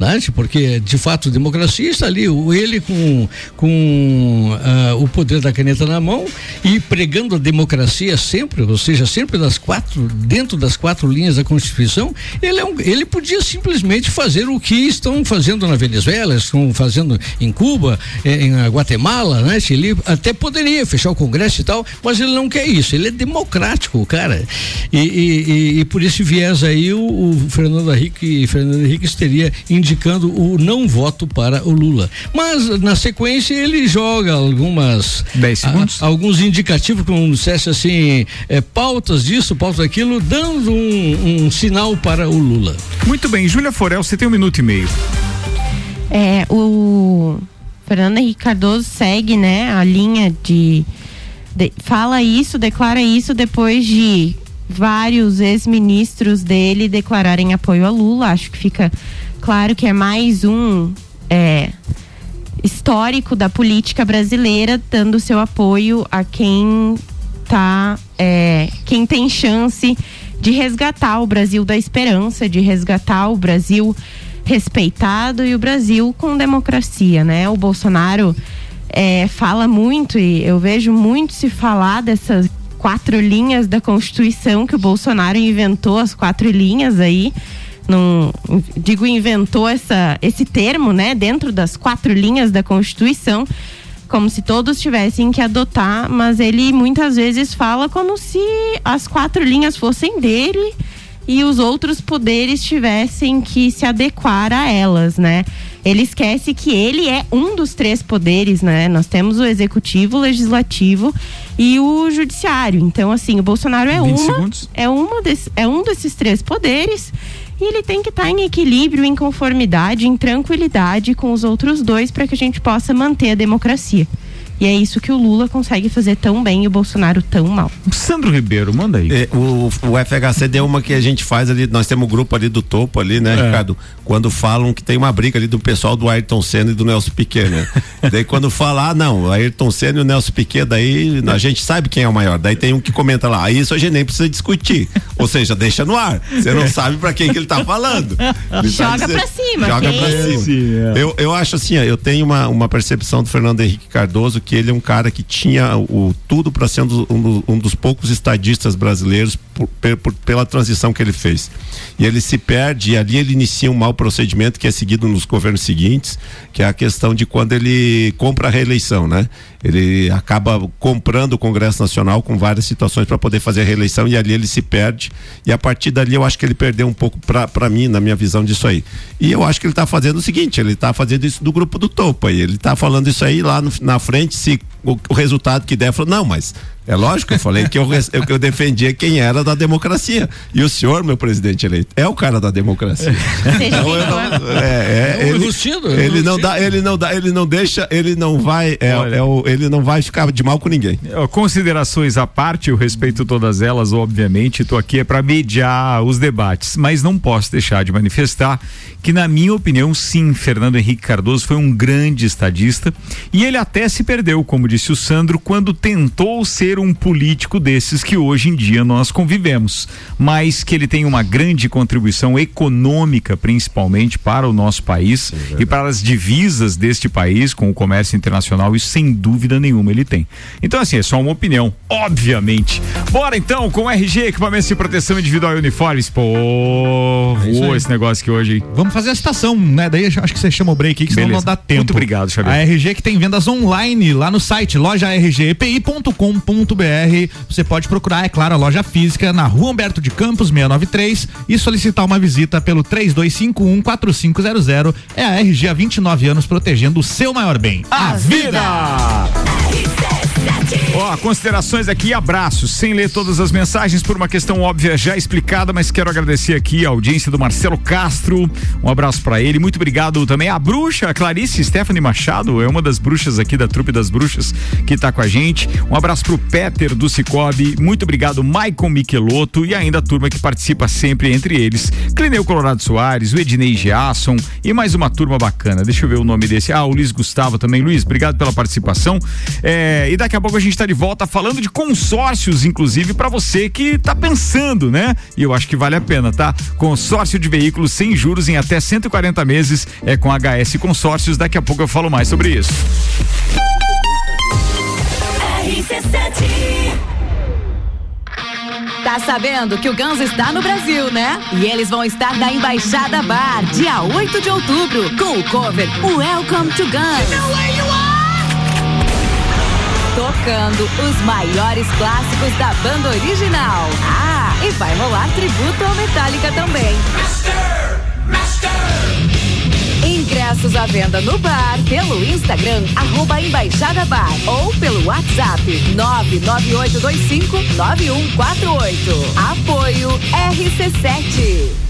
né? porque de fato democracia está ali, ele com, com uh, o poder da caneta na mão e pregando a democracia sempre, ou seja, sempre das quatro, dentro das quatro linhas da Constituição, ele, é um, ele podia simplesmente fazer o que estão fazendo na Venezuela, estão fazendo em Cuba, eh, em Guatemala, né? Ele até poderia fechar o Congresso e tal, mas ele não quer isso, ele é democrático, cara. E, e, e, e por esse viés aí o, o Fernando Henrique, Fernando Henrique teria indicado indicando o não voto para o Lula. Mas na sequência ele joga algumas 10 segundos. A, alguns indicativos, como dissesse assim, é, pautas disso, pautas daquilo, dando um, um sinal para o Lula. Muito bem, Júlia Forel, você tem um minuto e meio. É, o Fernando Henrique Cardoso segue, né, a linha de, de fala isso, declara isso depois de vários ex-ministros dele declararem apoio a Lula. Acho que fica Claro que é mais um é, histórico da política brasileira, dando seu apoio a quem tá, é, quem tem chance de resgatar o Brasil da esperança, de resgatar o Brasil respeitado e o Brasil com democracia, né? O Bolsonaro é, fala muito e eu vejo muito se falar dessas quatro linhas da Constituição que o Bolsonaro inventou, as quatro linhas aí não digo inventou essa, esse termo, né, dentro das quatro linhas da Constituição, como se todos tivessem que adotar, mas ele muitas vezes fala como se as quatro linhas fossem dele e os outros poderes tivessem que se adequar a elas, né? Ele esquece que ele é um dos três poderes, né? Nós temos o executivo, o legislativo e o judiciário. Então, assim, o Bolsonaro é uma, segundos. é uma desse, é um desses três poderes e ele tem que estar tá em equilíbrio, em conformidade, em tranquilidade com os outros dois para que a gente possa manter a democracia. E é isso que o Lula consegue fazer tão bem e o Bolsonaro tão mal. Sandro Ribeiro, manda aí. É, o, o FHC deu uma que a gente faz ali, nós temos um grupo ali do topo ali, né, é. Ricardo? Quando falam que tem uma briga ali do pessoal do Ayrton Senna e do Nelson Piquet, né? [laughs] daí quando fala, ah, não, o Ayrton Senna e o Nelson Piquet, daí a gente sabe quem é o maior. Daí tem um que comenta lá, aí isso a gente nem precisa discutir. Ou seja, deixa no ar. Você não sabe para quem que ele tá falando. [laughs] Ele joga tá pra cima. Joga pra cima. Sim, é. eu, eu acho assim, ó, eu tenho uma, uma percepção do Fernando Henrique Cardoso que ele é um cara que tinha o tudo para ser um, um, um, dos poucos estadistas brasileiros por, por, pela transição que ele fez. E ele se perde e ali ele inicia um mau procedimento que é seguido nos governos seguintes, que é a questão de quando ele compra a reeleição, né? Ele acaba comprando o Congresso Nacional com várias situações para poder fazer a reeleição e ali ele se perde. E a partir dali eu acho que ele perdeu um pouco para mim, na minha visão disso aí. E eu acho que ele está fazendo o seguinte: ele está fazendo isso do grupo do topo aí. Ele está falando isso aí lá no, na frente, se o, o resultado que der, falou, não, mas é lógico, eu falei que eu, eu, eu defendia quem era da democracia. E o senhor, meu presidente eleito, é o cara da democracia. então, eu não, é, é, ele, ele não dá, ele não dá, ele não deixa, ele não vai, é, é o, ele não vai ficar de mal com ninguém. Considerações à parte, eu respeito todas elas, obviamente, estou aqui é para mediar os debates, mas não posso deixar de manifestar que, na minha opinião, sim, Fernando Henrique Cardoso foi um grande estadista e ele até se perdeu, como disse o Sandro, quando tentou ser um político desses que hoje em dia nós convivemos, mas que ele tem uma grande contribuição econômica, principalmente para o nosso país é e para as divisas deste país com o comércio internacional, isso sem dúvida nenhuma ele tem. Então, assim, é só uma opinião, obviamente. Bora então com RG, equipamentos de proteção individual e uniformes. Pô, é esse negócio aqui hoje. Vamos fazer a citação, né? Daí acho que você chama o break aí, que senão Beleza. não dá tempo. Muito obrigado, Xavier. A RG que tem vendas online lá no site lojargepi.com.br você pode procurar, é claro, a loja física na Rua Humberto de Campos 693 e solicitar uma visita pelo 3251 4500. É a RG há 29 anos protegendo o seu maior bem, a, a vida. Ó, oh, considerações aqui, abraços, sem ler todas as mensagens por uma questão óbvia já explicada, mas quero agradecer aqui a audiência do Marcelo Castro. Um abraço para ele. Muito obrigado também à bruxa, a Clarice Stephanie Machado, é uma das bruxas aqui da trupe das bruxas que tá com a gente. Um abraço pro Peter do Cicobi. Muito obrigado, Maicon Michelotto e ainda a turma que participa sempre entre eles. Clineu Colorado Soares, o Ednei Giasson e mais uma turma bacana. Deixa eu ver o nome desse. Ah, o Luiz Gustavo também. Luiz, obrigado pela participação. É, e daqui a pouco a gente está de volta falando de consórcios, inclusive para você que está pensando, né? E eu acho que vale a pena, tá? Consórcio de veículos sem juros em até 140 meses é com HS Consórcios. Daqui a pouco eu falo mais sobre isso. Tá sabendo que o Guns está no Brasil, né? E eles vão estar na Embaixada Bar, dia 8 de outubro, com o cover Welcome to Guns. Tocando os maiores clássicos da banda original. Ah, e vai rolar tributo ao Metallica também. Master, Master. Ingressos à venda no bar, pelo Instagram, arroba Embaixada Bar ou pelo WhatsApp 998259148. Apoio RC7.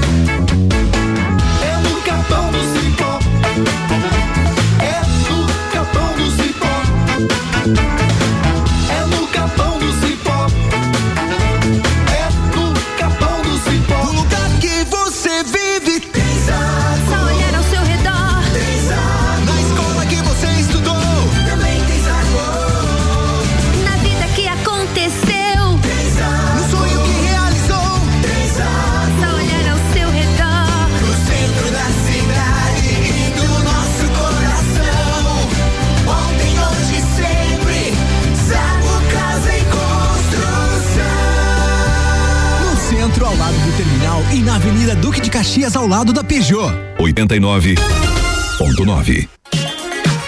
Avenida Duque de Caxias, ao lado da Peugeot. 89.9.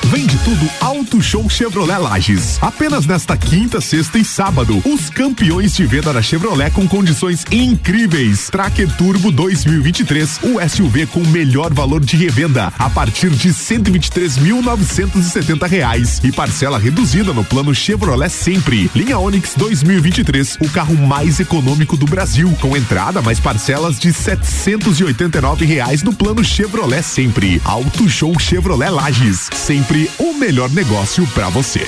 Vende tudo Auto Show Chevrolet Lages. Apenas nesta quinta, sexta e sábado, os campeões de venda da Chevrolet com condições incríveis. Tracker Turbo 2023, o SUV com melhor valor de revenda a partir de 123.970 reais e parcela reduzida no plano Chevrolet Sempre. Linha Onix 2023, o carro mais econômico do Brasil, com entrada mais parcelas de 789 reais no plano Chevrolet Sempre. Auto Show Chevrolet Lages, sempre o melhor negócio para você.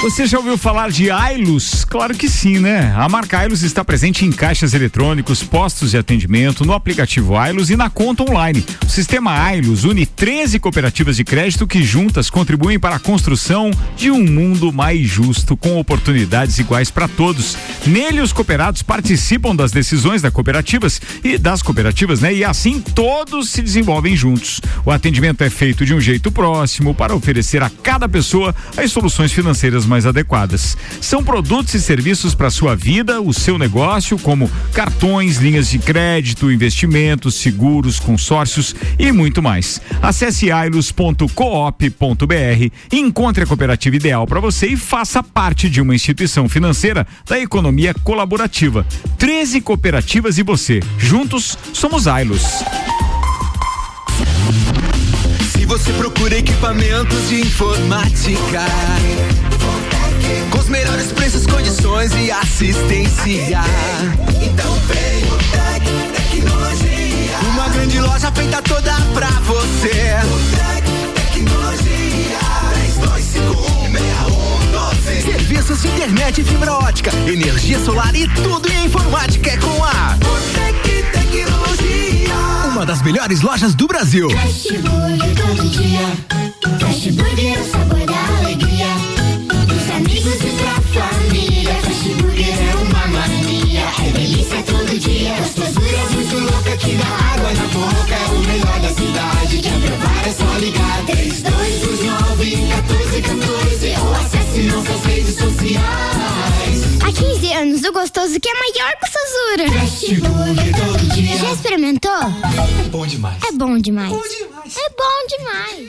Você já ouviu falar de Ailus? Claro que sim, né? A marca Ailus está presente em caixas eletrônicos, postos de atendimento, no aplicativo Ailus e na conta online. O sistema Ailus une 13 cooperativas de crédito que juntas contribuem para a construção de um mundo mais justo, com oportunidades iguais para todos. Nele, os cooperados participam das decisões das cooperativas e das cooperativas, né? E assim todos se desenvolvem juntos. O atendimento é feito de um jeito próximo para oferecer a cada pessoa as soluções financeiras mais adequadas. São produtos e serviços para sua vida, o seu negócio, como cartões, linhas de crédito, investimentos, seguros, consórcios e muito mais. Acesse ailos.coop.br, encontre a cooperativa ideal para você e faça parte de uma instituição financeira da economia colaborativa. 13 cooperativas e você. Juntos somos Ailos. Se você procura equipamentos de informática, com os melhores preços, condições e assistência, então vem o Tec Tecnologia. Uma grande loja feita toda pra você. O Tec Tecnologia. 32516112. Serviços de internet fibra ótica, energia solar e tudo em informática é com a Botec Tecnologia. Uma das melhores lojas do Brasil. Cashburger todo dia. é uma mania. É delícia todo dia. Gostosura muito louca que dá água na boca. É o melhor da cidade. Quer provar é só ligar. 3229 1414 ou acesse nossas redes sociais. Há 15 anos o gostoso que é maior que Sazura. Sosura todo dia. Já experimentou? É bom demais. É bom demais. É bom demais. É bom demais.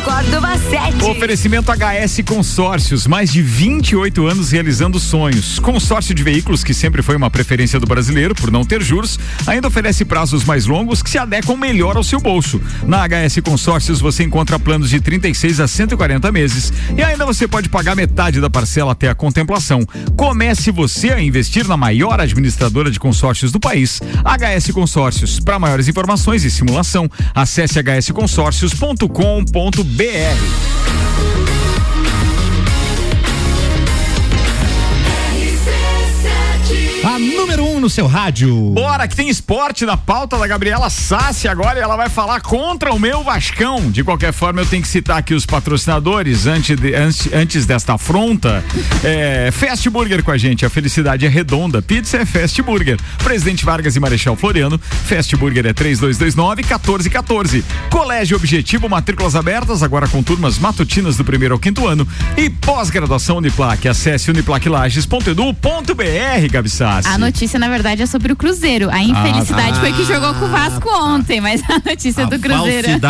Córdova 7. Oferecimento HS Consórcios, mais de 28 anos realizando sonhos. Consórcio de veículos que sempre foi uma preferência do brasileiro por não ter juros, ainda oferece prazos mais longos que se adequam melhor ao seu bolso. Na HS Consórcios você encontra planos de 36 a 140 meses e ainda você pode pagar metade da parcela até a contemplação. Comece você a investir na maior administradora de consórcios do país, HS Consórcios. Para maiores informações e simulação, acesse hsconsórcios.com.br. A número um no seu rádio. Bora, que tem esporte na pauta da Gabriela Sassi agora e ela vai falar contra o meu Vascão. De qualquer forma, eu tenho que citar aqui os patrocinadores antes, de- antes, antes desta afronta. É, Fast Burger com a gente, a felicidade é redonda. Pizza é Fast Burger. Presidente Vargas e Marechal Floriano. Fast Burger é 3229-1414. Colégio Objetivo, matrículas abertas, agora com turmas matutinas do primeiro ao quinto ano. E pós-graduação Uniplac. Acesse uniplaclages.edu.br, Gabi Sassi. A notícia, na verdade, é sobre o Cruzeiro. A infelicidade tá. foi que jogou com o Vasco ontem, mas a notícia é do Cruzeiro. [laughs]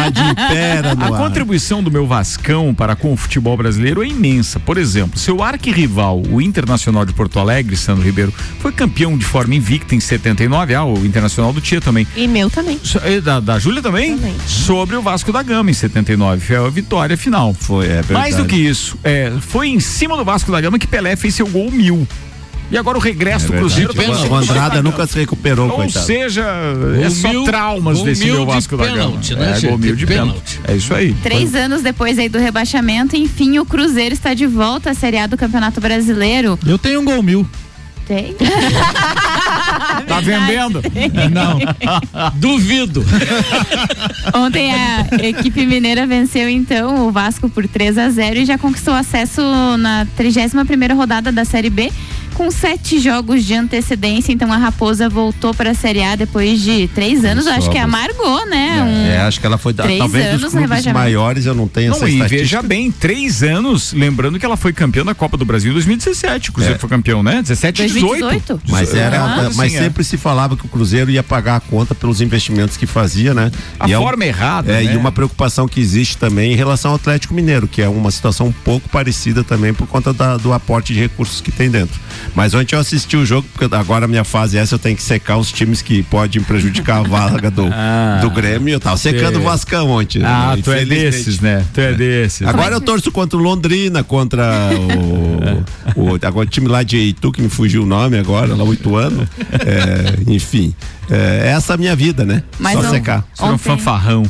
A contribuição do meu Vascão para com o futebol brasileiro é imensa. Por exemplo, seu arquirrival, o Internacional de Porto Alegre, Sandro Ribeiro, foi campeão de forma invicta em 79. Ah, o Internacional do Tia também. E meu também. So- e Da, da Júlia também? Sobre o Vasco da Gama em 79. Foi a vitória final. Foi, é Mais do verdade. que isso, é, foi em cima do Vasco da Gama que Pelé fez seu gol mil. E agora o regresso do É Cruzeiro verdade. tá O Andrada nunca se recuperou, Ou coitado. seja, é só mil- traumas desse meu de Vasco da Gama. pênalti, né, é, gente? gol mil de Pênalti. pênalti. É isso aí. Três anos depois aí do rebaixamento, enfim, o Cruzeiro está de volta à Série A do Campeonato Brasileiro. Eu tenho um gol mil. Tem? [laughs] Tá vendendo? Não. [laughs] Duvido. Ontem a equipe mineira venceu então o Vasco por 3 a 0 e já conquistou acesso na 31 primeira rodada da Série B com sete jogos de antecedência. Então a Raposa voltou para a Série A depois de três anos. Eu acho que amargou, né? Um- É, acho que ela foi. Três Talvez anos dos clubes maiores eu não tenho Não, essa e estatística. veja bem, três anos, lembrando que ela foi campeã da Copa do Brasil em 2017. O Cruzeiro É. foi campeão, né? 17 e 18. 2018. Mas era, Ah, mas sim, é. sempre se falava que o Cruzeiro ia pagar a conta pelos investimentos que fazia, né? A E é forma errada, É, né? e uma preocupação que existe também em relação ao Atlético Mineiro, que é uma situação um pouco parecida também por conta da- do aporte de recursos que tem dentro. Mas ontem eu assisti o jogo, porque agora a minha fase é essa, eu tenho que secar os times que podem prejudicar a vaga do, [laughs] do Grêmio. Eu tava secando Sei. o Vascão ontem. Ah, né? tu é desses, né? Tu é desses. Agora eu torço contra o Londrina, contra o, o, agora o time lá de Itu, que me fugiu o nome agora, lá o Ituano. É, enfim, é, essa é a minha vida, né? Mas Só on- secar. ontem-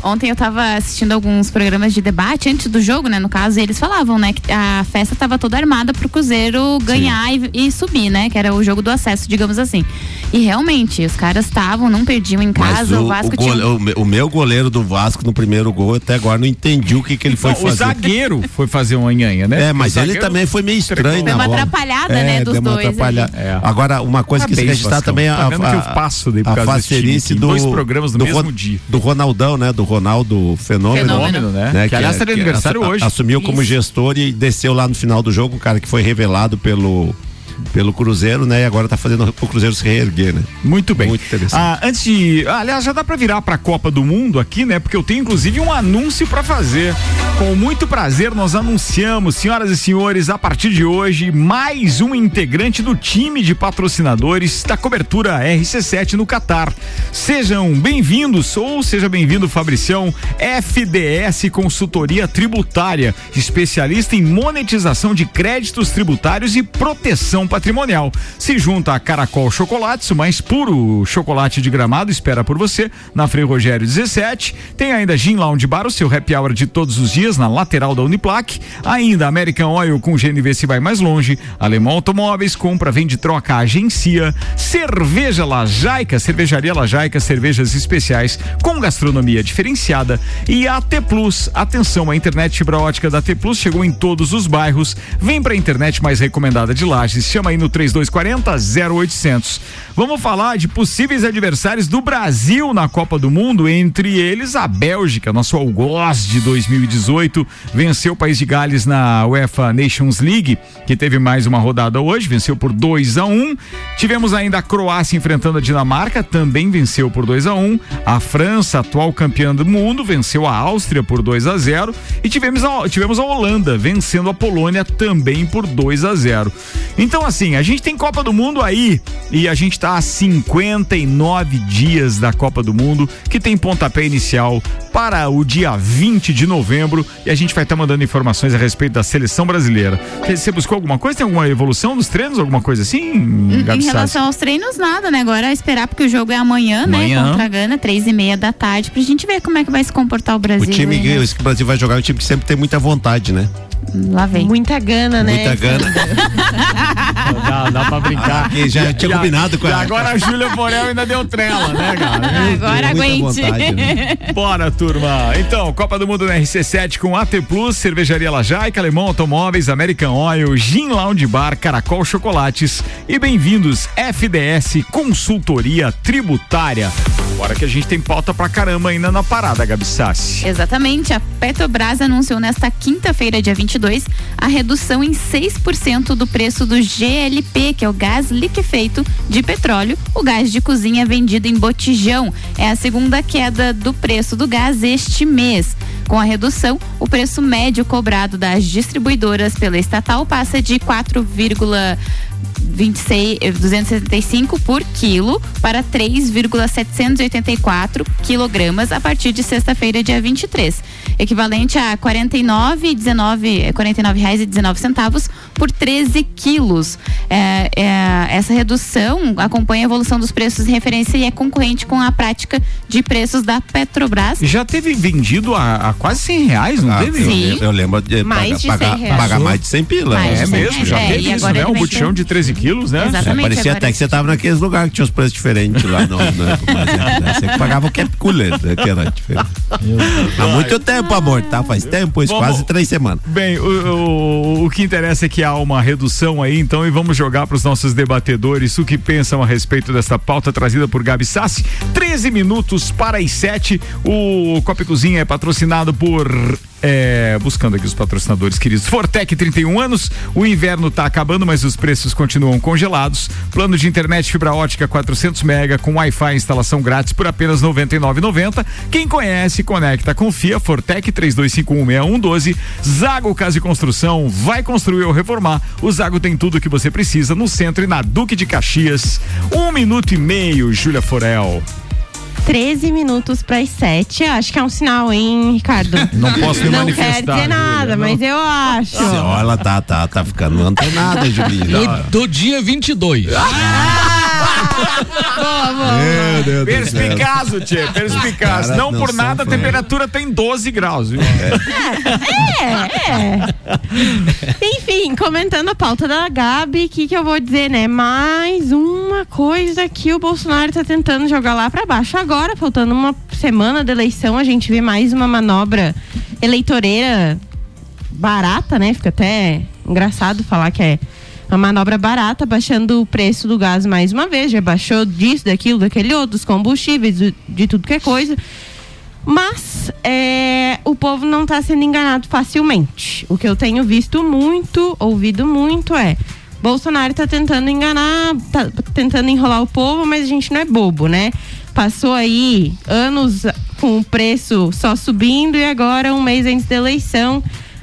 Ontem eu tava assistindo alguns programas de debate antes do jogo, né? No caso, e eles falavam, né, que a festa tava toda armada pro Cruzeiro ganhar e, e subir, né? Que era o jogo do acesso, digamos assim. E realmente, os caras estavam, não perdiam em casa, o, o, Vasco o tinha. gole- o me- o meu goleiro do Vasco no primeiro gol, até agora não entendi o que, que ele foi Não, o fazer. zagueiro foi fazer uma nhanha, né? É, mas O ele também foi meio estranho Foi na uma bola. atrapalhada, É, né, dos deu uma dois atrapalhada. É. Agora, uma coisa que se Parabéns, registrar também Tá a, a, que eu passo daí por a causa desse time facerice do Dois programas no do mesmo Ron- dia. do Ronaldão, né? Do Ronaldo Fenômeno, Fenômeno, né? Que, aliás, tá de aniversário hoje. Assumiu como gestor e desceu lá no final do jogo, um cara que foi revelado pelo pelo Cruzeiro, né? E agora tá fazendo o Cruzeiro se reerguer, né? Muito bem. Muito interessante. Ah, antes de. Aliás, já dá pra virar pra Copa do Mundo aqui, né? Porque eu tenho inclusive um anúncio pra fazer. Com muito prazer, nós anunciamos, senhoras e senhores, a partir de hoje, mais um integrante do time de patrocinadores da cobertura RC7 no Catar. Sejam bem-vindos, ou seja bem-vindo, Fabricião, FDS Consultoria Tributária, especialista em monetização de créditos tributários e proteção patrimonial. Se junta a Caracol Chocolates, o mais puro chocolate de gramado, espera por você, na Frei Rogério 17. Tem ainda Gin Lounge Bar, o seu happy hour de todos os dias, na lateral da Uniplac. Ainda American Oil com GNV se vai mais longe. Alemão Automóveis, compra, vende, troca, agencia. Cerveja Lajaica, cervejaria Lajaica, cervejas especiais com gastronomia diferenciada. E AT Plus, atenção, a internet fibra ótica da AT Plus chegou em todos os bairros. Vem pra internet mais recomendada de Lages, chama aí no 3240 0800. Vamos falar de possíveis adversários do Brasil na Copa do Mundo, entre eles a Bélgica, nosso algoz de 2018, venceu o País de Gales na UEFA Nations League, que teve mais uma rodada hoje, venceu por 2 a 1. Um. Tivemos ainda a Croácia enfrentando a Dinamarca, também venceu por 2 a 1. Um. A França, atual campeã do mundo, venceu a Áustria por 2 a 0 e tivemos a, tivemos a Holanda vencendo a Polônia também por 2 a 0. Então assim, a gente tem Copa do Mundo aí e a gente tá a 59 dias da Copa do Mundo, que tem pontapé inicial para o dia 20 de novembro e a gente vai estar tá mandando informações a respeito da seleção brasileira. Você buscou alguma coisa? Tem alguma evolução nos treinos, alguma coisa assim? Gabi em relação Sassi? aos treinos, nada, né? Agora é esperar porque o jogo é amanhã, amanhã. né? Contra a Gana, três e meia da tarde, pra gente ver como é que vai se comportar o Brasil. O time aí, né? que o Brasil vai jogar é um time que sempre tem muita vontade, né? Lá vem. Muita gana, né? Muita gana. [laughs] dá, dá pra brincar. Ah, já, já tinha combinado com ela. Agora a Júlia Borel ainda deu trela, né, cara? [laughs] Agora aguente. Vontade, né? [laughs] Bora, turma. Então, Copa do Mundo na RC7 com AT Plus, Cervejaria Lajaica, Alemão Automóveis, American Oil, Gin Lounge Bar, Caracol Chocolates e bem-vindos FDS Consultoria Tributária. Bora que a gente tem pauta pra caramba ainda na parada, Gabi Sassi. Exatamente. A Petrobras anunciou nesta quinta-feira, dia 22, a redução em 6% do preço do GLP, que é o gás liquefeito de petróleo, o gás de cozinha vendido em botijão. É a segunda queda do preço do gás este mês. Com a redução, o preço médio cobrado das distribuidoras pela estatal passa de 4, 26, 275 por quilo para 3,784 quilogramas a partir de sexta-feira, dia 23, equivalente a 49, 19, 49 reais e 19 centavos por 13 quilos. É, é, essa redução acompanha a evolução dos preços de referência e é concorrente com a prática de preços da Petrobras. Já teve vendido a, a quase 100 reais, não ah, teve? Sim. Eu, lembro de mais pagar, de pagar, pagar, mais de 100 pila. Mais é mesmo, já é, teve isso, né? Um botijão de 13 quilos, né? Exatamente. É, parecia até que você tava naqueles lugares que tinha os preços diferentes lá. No, no, né? você pagava o cap cooler, né, que era diferente. Há muito tempo, amor, tá? Faz tempo, isso, quase três semanas. Bem, o, o, o que interessa é que há uma redução aí, então, e vamos jogar para os nossos debatedores o que pensam a respeito dessa pauta trazida por Gabi Sassi. 13 minutos para as 7. O Copa Cozinha é patrocinado por é, buscando aqui os patrocinadores queridos. Fortec 31 anos, o inverno está acabando, mas os preços continuam congelados. Plano de internet fibra ótica 400 mega com Wi-Fi instalação grátis por apenas 99,90. Quem conhece, conecta, confia. Fortec 32516112. Zago Casa e Construção vai construir ou reformar. O Zago tem tudo o que você precisa no centro e na Duque de Caxias. Um minuto e meio, Júlia Forel. 13 minutos para as 7. Acho que é um sinal, hein, Ricardo? [laughs] Não posso me não manifestar. Não quer dizer nada, mas eu acho. Olha, ela tá, tá, tá ficando antenada, Julinho. Do dia 22. boa, boa. Meu Deus perspicaz, perspicaz. Não, não por nada a temperatura tem 12 graus, viu? É, é. Enfim, comentando a pauta da Gabi, o que, que eu vou dizer, né? Mais uma coisa que o Bolsonaro tá tentando jogar lá para baixo. Agora, faltando uma semana da eleição, a gente vê mais uma manobra eleitoreira barata, né? Fica até engraçado falar que é uma manobra barata, baixando o preço do gás mais uma vez. Já baixou disso, daquilo, daquele outro, dos combustíveis, de, tudo que é coisa. Mas é, o povo não está sendo enganado facilmente. O que eu tenho visto muito, ouvido muito é. Bolsonaro está tentando enganar, tá tentando enrolar o povo, mas a gente não é bobo, né? Passou aí anos com o preço só subindo e agora, um mês antes da eleição,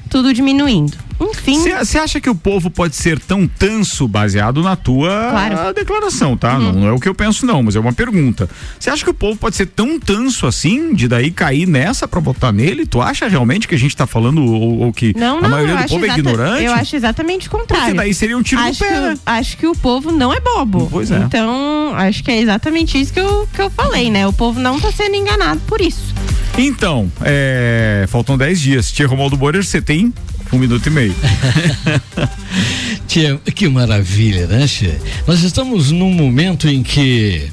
tudo diminuindo. Enfim. Você acha que o povo pode ser tão tanso baseado na tua Claro. declaração, tá? Uhum. Não, não é o que eu penso, não, mas é uma pergunta. Você acha que o povo pode ser tão tanso assim, de daí cair nessa pra botar nele? Tu acha realmente que a gente tá falando ou, ou que Não, não, a maioria do povo é ignorante? Eu acho exatamente o contrário. Porque daí seria um tiro no acho pé, que, né? o- Acho que o povo não é bobo. Pois é. Então, acho que é exatamente isso que eu, que eu falei, né? O povo não tá sendo enganado por isso. Então, é, faltam 10 dias. Tia Romualdo Borer, você tem um minuto e meio. [laughs] Tia, que maravilha, né, Tia? Nós estamos num momento em que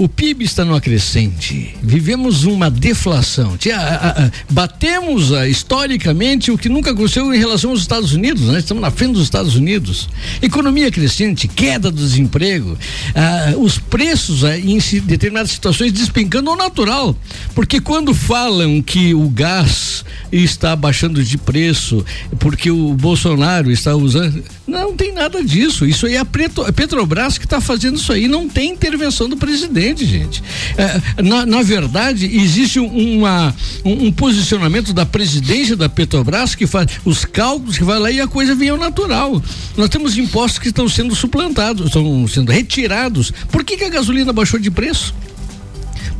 o PIB está numa crescente, vivemos uma deflação. Tia, a- a- a- batemos ah, historicamente o que nunca aconteceu em relação aos Estados Unidos, né? Estamos na frente dos Estados Unidos. Economia crescente, queda do desemprego, ah, os preços ah, em determinadas situações despencando ao natural. Porque quando falam que o gás está baixando de preço, porque o Bolsonaro está usando. Não tem nada disso. Isso aí é a a Petrobras que está fazendo isso aí. Não tem intervenção do presidente, gente. É, na, na verdade, existe um- uma, um, um posicionamento da presidência da Petrobras que faz os cálculos que vai lá e a coisa vem ao natural. Nós temos impostos que estão sendo suplantados, estão sendo retirados. Por que, que a gasolina baixou de preço?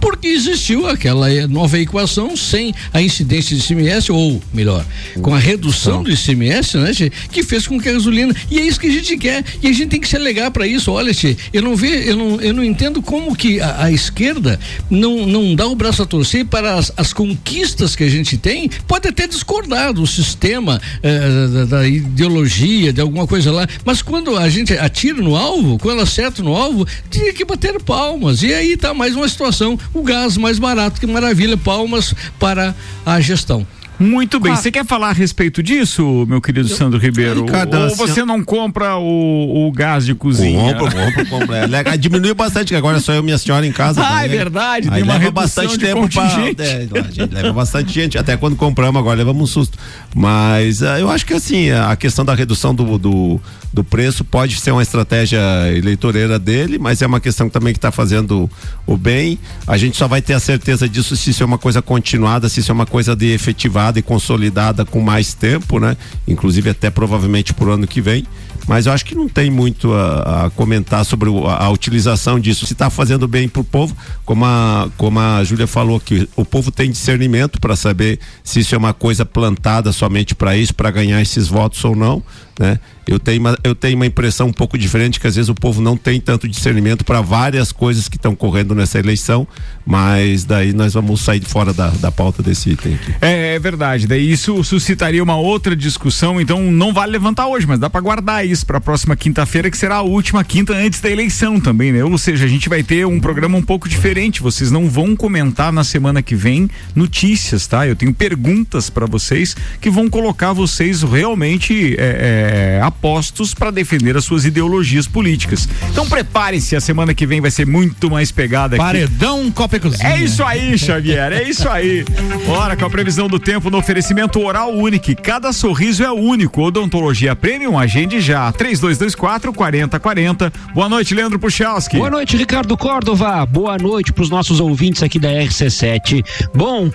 Porque existiu aquela eh, nova equação sem a incidência de ICMS, ou melhor, com a redução do ICMS, né, que fez com que a gasolina. E é isso que a gente quer. E a gente tem que se alegar para isso. Olha, Tchê, eu não vejo, eu não, eu não entendo como que a, a esquerda não, não dá o braço a torcer para as, as conquistas que a gente tem. Pode até discordar do sistema, eh, da, da ideologia, de alguma coisa lá, mas quando a gente atira no alvo, quando acerta no alvo, tinha que bater palmas. E aí tá mais uma situação, o gás mais barato, que maravilha, palmas para a gestão. Muito bem. Você quer falar a respeito disso, meu querido Sandro Ribeiro? Ricardo, Ou você não compra o, o gás de cozinha? Compro, compro, compro. É, diminuiu bastante, que agora só eu e minha senhora em casa. Ah, é também. verdade, Aí tem uma leva redução bastante de tempo pra, é, a gente leva bastante gente, até quando compramos agora levamos um susto. Mas ah, eu acho que assim, a questão da redução do, do, do preço pode ser uma estratégia eleitoreira dele, mas é uma questão também que está fazendo o bem. A gente só vai ter a certeza disso se isso é uma coisa continuada, se isso é uma coisa de efetivada e consolidada com mais tempo, né? Inclusive até provavelmente por ano que vem. Mas eu acho que não tem muito a, a comentar sobre o- a, a utilização disso. Se está fazendo bem para o povo, como a, como a Júlia falou, que o povo tem discernimento para saber se isso é uma coisa plantada somente para isso, para ganhar esses votos ou não. Né? Eu, tenho uma, eu tenho uma impressão um pouco diferente que às vezes o povo não tem tanto discernimento para várias coisas que estão correndo nessa eleição, mas daí nós vamos sair fora da, da pauta desse item aqui. É, é verdade. Daí isso suscitaria uma outra discussão, então não vale levantar hoje, mas dá pra guardar isso pra próxima quinta-feira, que será a última quinta antes da eleição também, né? Ou seja, a gente vai ter um programa um pouco diferente. Vocês não vão comentar na semana que vem notícias, tá? Eu tenho perguntas pra vocês que vão colocar vocês realmente é, é, apostos pra defender as suas ideologias políticas. Então preparem-se, a semana que vem vai ser muito mais pegada aqui. Paredão Copa e Cozinha. É isso aí, Xavier, é isso aí. Bora com a previsão do tempo no oferecimento Oral Unique. Cada sorriso é único. Odontologia Premium, agende já. 3224 4040. Boa noite, Leandro Puchalski. Boa noite, Ricardo Córdova. Boa noite para os nossos ouvintes aqui da RC7. Bom,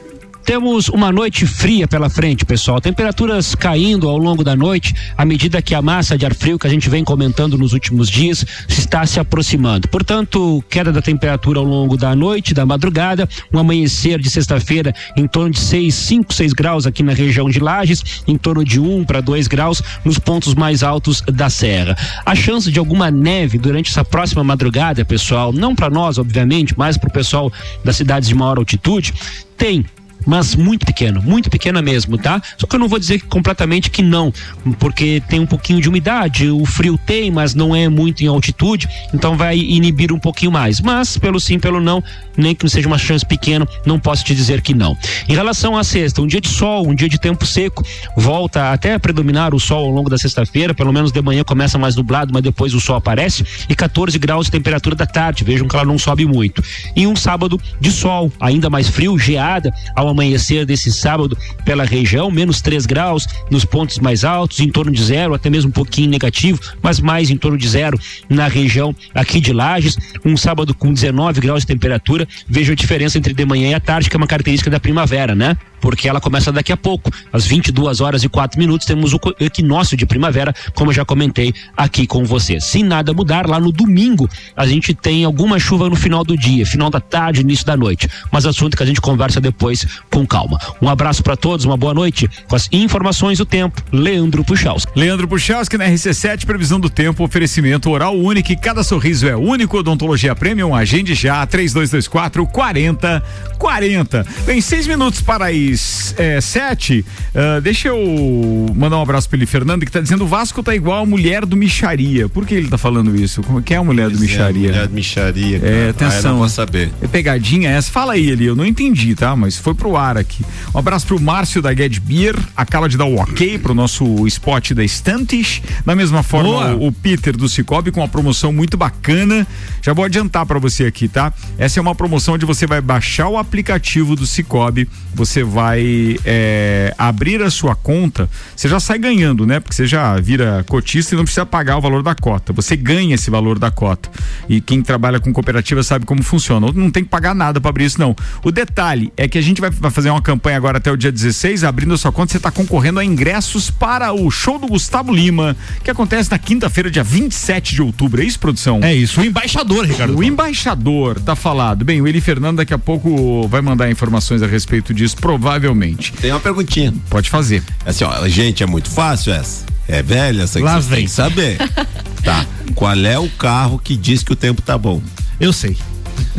temos uma noite fria pela frente, pessoal. Temperaturas caindo ao longo da noite, à medida que a massa de ar frio que a gente vem comentando nos últimos dias está se aproximando. Portanto, queda da temperatura ao longo da noite, da madrugada, um amanhecer de sexta-feira em torno de 6, 5, 6 graus aqui na região de Lages, em torno de 1 para 2 graus nos pontos mais altos da serra. A chance de alguma neve durante essa próxima madrugada, pessoal, não para nós, obviamente, mas para o pessoal das cidades de maior altitude, tem mas muito pequeno, muito pequena mesmo, tá? Só que eu não vou dizer completamente que não, porque tem um pouquinho de umidade, o frio tem, mas não é muito em altitude, então vai inibir um pouquinho mais. Mas pelo sim, pelo não, nem que seja uma chance pequena, não posso te dizer que não. Em relação à sexta, um dia de sol, um dia de tempo seco, volta até a predominar o sol ao longo da sexta-feira, pelo menos de manhã começa mais nublado, mas depois o sol aparece, e 14 graus de temperatura da tarde, vejam que ela não sobe muito. E um sábado de sol, ainda mais frio, geada, ao amanhecer desse sábado pela região, menos 3 graus nos pontos mais altos, em torno de zero, até mesmo um pouquinho negativo, mas mais em torno de zero na região aqui de Lages. Um sábado com 19 graus de temperatura. Veja a diferença entre de manhã e a tarde, que é uma característica da primavera, né? porque ela começa daqui a pouco, às 22 horas e 4 minutos, temos o equinócio de primavera, como eu já comentei aqui com você. Se nada mudar, lá no domingo, a gente tem alguma chuva no final do dia, final da tarde, início da noite. Mas assunto que a gente conversa depois com calma. Um abraço para todos, uma boa noite. Com as informações do tempo, Leandro Puxaus. Leandro Puchalski na RC7, previsão do tempo, oferecimento oral único, e cada sorriso é único, odontologia premium, agende já, 3224 4040. Bem, seis minutos para as é, sete, ah, deixa eu mandar um abraço para ele, Fernando, que tá dizendo o Vasco tá igual a mulher do Micharia. Por que ele tá falando isso? Como que é a mulher do Micharia? mulher do Micharia. É, Ah, eu atenção. não vou saber. É pegadinha essa? Fala aí, Eli, eu não entendi, tá? Mas foi pro ar aqui. Um abraço pro Márcio da Get Beer, acaba de dar o ok pro nosso spot da Estantes. Da mesma forma, o, o Peter do Cicobi com uma promoção muito bacana. Já vou adiantar pra você aqui, tá? Essa é uma promoção onde você vai baixar o aplicativo do Cicobi, você vai é, abrir a sua conta, você já sai ganhando, né? Porque você já vira cotista e não precisa pagar o valor da cota. Você ganha esse valor da cota. E quem trabalha com cooperativa sabe como funciona. Não tem que pagar nada para abrir isso, não. O detalhe é que a gente vai, vai fazer uma campanha agora até o dia 16, abrindo a sua conta, você está concorrendo a ingressos para o show do Gustavo Lima, que acontece na quinta-feira, dia 27 de outubro. É isso, produção? É isso, o embaixador, Ricardo. O embaixador, tá falado. Bem, o Eli Fernando daqui a pouco vai mandar informações a respeito disso, provavelmente. Tem uma perguntinha. Pode fazer. Assim, ó, gente, é muito fácil essa. É velha essa que Lá vem. que saber. [laughs] tá. Qual é o carro que diz que o tempo tá bom? Eu sei.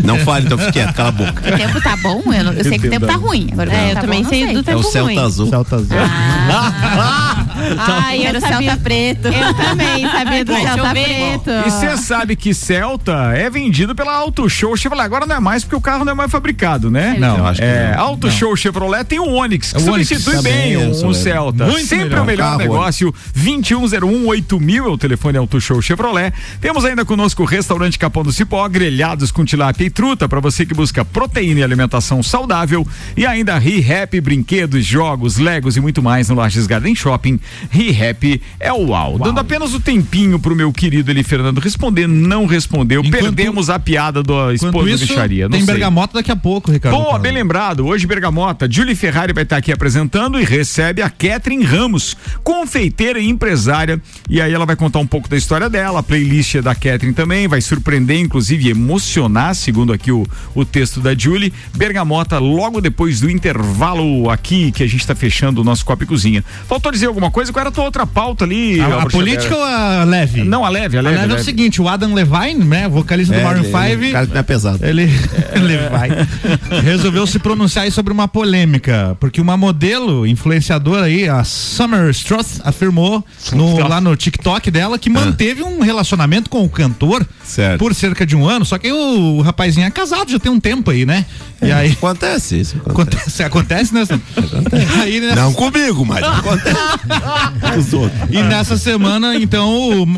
Não fale, então fique quieto, cala a boca. O tempo tá bom? Eu, não- eu sei que o tempo tá ruim. Agora, É, tempo eu tá também bom, sei do É tempo o Celta ruim. Azul. Celta Azul. [laughs] Ai, Quero eu Celta preto. Eu também sabia do Celta. Preto. E você sabe que Celta é vendido pela Auto Show Chevrolet. Agora não é mais porque o carro não é mais fabricado, né? Não, eu acho que É, não. Auto Show Chevrolet tem o Onix, que É o substitui bem é. Celta. Muito Sempre melhor. o melhor Carro, negócio. 21018000 é o telefone Auto Show Chevrolet. Temos ainda conosco o restaurante Capão do Cipó, grelhados com tilápia e truta para você que busca proteína e alimentação saudável. E ainda ReHap, brinquedos, jogos, legos e muito mais no Lages Garden Shopping. ReHap é o UAU. Dando apenas o tempinho pro meu querido Eli Fernando responder, não respondeu. Enquanto- Perdemos a piada da esposa da isso, bicharia. Não tem sei. bergamota daqui a pouco, Ricardo. Boa, bem lembrado. Hoje, Bergamota, Julie Ferrari vai estar aqui apresentando e recebe a Catherine Ramos, confeiteira e empresária. E aí ela vai contar um pouco da história dela. A playlist é da Catherine também, vai surpreender, inclusive emocionar, segundo aqui o, o texto da Julie. Bergamota, logo depois do intervalo aqui, que a gente está fechando o nosso Copa e Cozinha. Faltou dizer alguma coisa? Qual era a tua outra pauta ali? A, a política ou a leve? Não, a leve, a A leve. leve é o seguinte, o Adam Levine, né, vocalista do É, Maroon ele- 5, O cara que não é pesado. ele, [laughs] ele vai, resolveu se pronunciar aí sobre uma polêmica, porque uma modelo influenciadora aí, a Summer Struth, afirmou no- lá no TikTok dela que manteve um relacionamento com o cantor Certo. por cerca de um ano, só que o, rapazinho é casado já tem um tempo aí, né? E aí Acontece isso. acontece, [laughs] Acontece. acontece né? Aí, né? Não comigo, mas [laughs] acontece. [laughs] Os outros. E nessa semana, então,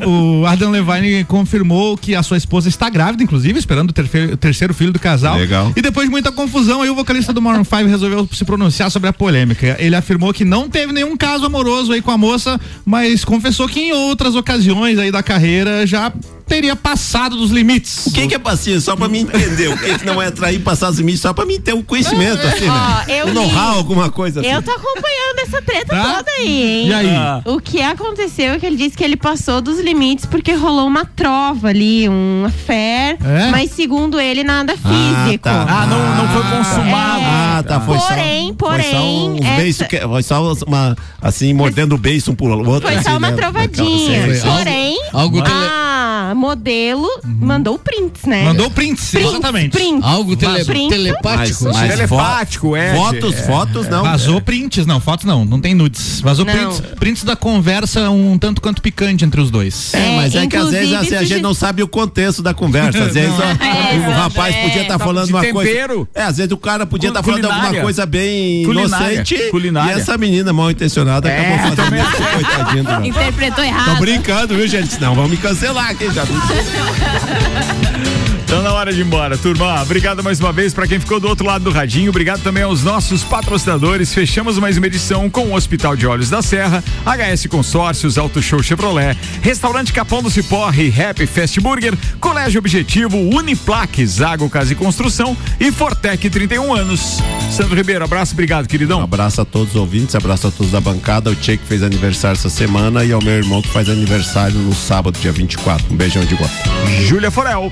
o, o Adam Levine confirmou que a sua esposa está grávida, inclusive, esperando o terfe- o terceiro filho do casal. Legal. E depois de muita confusão, aí o vocalista do Maroon 5 resolveu se pronunciar sobre a polêmica. Ele afirmou que não teve nenhum caso amoroso aí com a moça, mas confessou que em outras ocasiões aí da carreira já teria passado dos limites. O que, que é paciência? Só pra mim entender. O que, que não é trair, passar os limites, só pra mim ter um conhecimento, assim, né? Ó, um know-how, alguma coisa assim. Eu tô acompanhando essa treta Tá? toda aí, hein? E aí? O que aconteceu é que ele disse que ele passou dos limites porque rolou uma trova ali, um affair, É? mas segundo ele, nada Ah, físico. tá. Ah, não, não foi consumado. Ah, tá. Foi Porém, só, porém, Foi só uns essa- que, foi só uma, assim, mordendo o beiço um pro outro. Foi assim, só uma né? trovadinha. Aquela- sim, sim. Porém, Algo tele- a modelo mandou prints, né? Mandou prints, Prints, exatamente. prints. Algo tele- Prints. telepático. Mas- mas Telepático, é. Fotos, é. fotos não. Vazou prints, não, fotos não, não tem nudes. Vazou Não. prints, prints da conversa um tanto quanto picante entre os dois. É, mas é, que às vezes assim, a gente não sabe o contexto da conversa. Às [laughs] vezes É, o rapaz é, podia estar tá falando de uma tempero. coisa. É, às vezes o cara podia estar Cul- falando alguma coisa bem Culinária, inocente. culinária. E essa menina mal intencionada É, acabou fazendo isso, coitadinha. do- [laughs] Interpretou Tô errado. brincando, viu, gente? Não, vão me cancelar aqui já. [laughs] Então na hora de ir embora, turma. Obrigado mais uma vez para quem ficou do outro lado do radinho. Obrigado também aos nossos patrocinadores. Fechamos mais uma edição com o Hospital de Olhos da Serra, HS Consórcios, Auto Show Chevrolet, Restaurante Capão do Cipó, Happy Fast Burger, Colégio Objetivo, Uniplaque, Zago Casa e Construção e Fortec 31 anos. Sandro Ribeiro, abraço, obrigado, queridão. Um abraço a todos os ouvintes, abraço a todos da bancada, o Tchê que fez aniversário essa semana e ao meu irmão que faz aniversário no sábado, dia 24. Um beijão de guapo. Júlia Forel.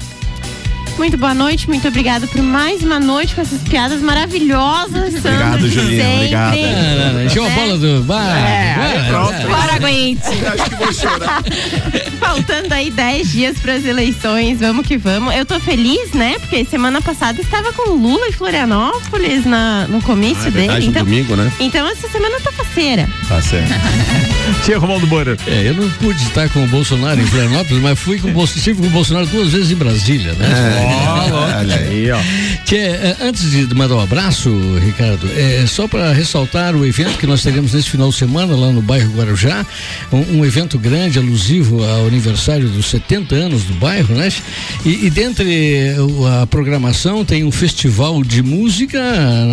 Muito boa noite, muito obrigado por mais uma noite com essas piadas maravilhosas. [laughs] Obrigado, sempre. obrigado. Encheu a bola do. Vai, É, pronto. aguente. Acho que vou chorar. [laughs] Faltando aí 10 dias para as eleições, vamos que vamos. Eu tô feliz, né? Porque semana passada estava com Lula em Florianópolis na, no comício Ah, é dele. verdade, no Então, domingo, né? então essa semana tá faceira. Tá certo. [laughs] Tia Romualdo Moura. É, eu não pude estar com o Bolsonaro em Florianópolis, mas fui com o Bolsonaro, estive com o Bolsonaro duas vezes em Brasília, né? Olha aí, ó. Tchê, é, antes de mandar um abraço, Ricardo, é só para ressaltar o evento que nós teremos nesse final de semana lá no bairro Guarujá, um, um evento grande, alusivo ao aniversário dos 70 anos do bairro, né? E, e dentre a programação tem um festival de música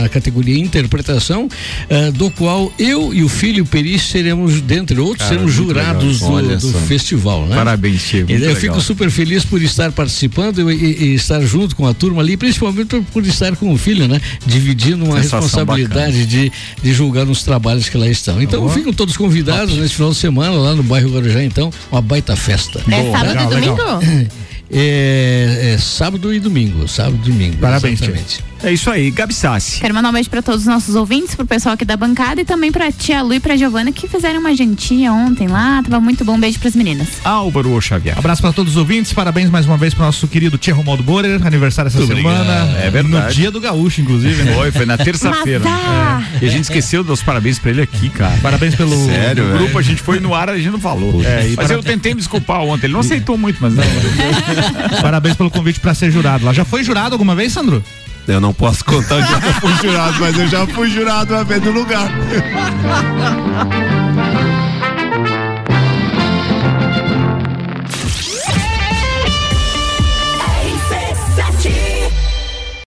na categoria interpretação, eh, do qual eu e o filho Peri seremos, dentre outros, Cara, seremos jurados legal. do, do festival, né? Parabéns, muito Eu legal. fico super feliz por estar participando e, e- e estar junto com a turma ali, principalmente por, estar com o filho, né? Dividindo uma Sensação responsabilidade de, de julgar os trabalhos que lá estão. Então Boa. ficam todos convidados nesse final de semana lá no bairro Guarujá, então, uma baita festa. É sábado e domingo? É, é sábado e domingo, sábado e domingo. Parabéns, tia. É isso aí, Gabi Sassi. Quero mandar um beijo pra todos os nossos ouvintes, pro pessoal aqui da bancada e também pra tia Lu e pra Giovana que fizeram uma jantinha ontem lá. Tava muito bom. Um beijo pras meninas. Álvaro Xavier. Abraço para todos os ouvintes, parabéns mais uma vez pro nosso querido Tia Romualdo Borer, aniversário essa Muito semana. obrigado. É verdade. No dia do gaúcho, inclusive, né? Foi, foi na terça-feira. É. E a gente esqueceu dos parabéns pra ele aqui, cara. Parabéns pelo. Sério, No velho? grupo a gente foi no ar, a gente não falou. É, e mas para- eu tentei me desculpar ontem. Ele não aceitou muito, mas não. [laughs] Parabéns pelo convite para ser jurado lá. Já foi jurado alguma vez, Sandro? Eu não posso contar o dia que eu fui jurado, mas eu já fui jurado uma vez no lugar. [laughs]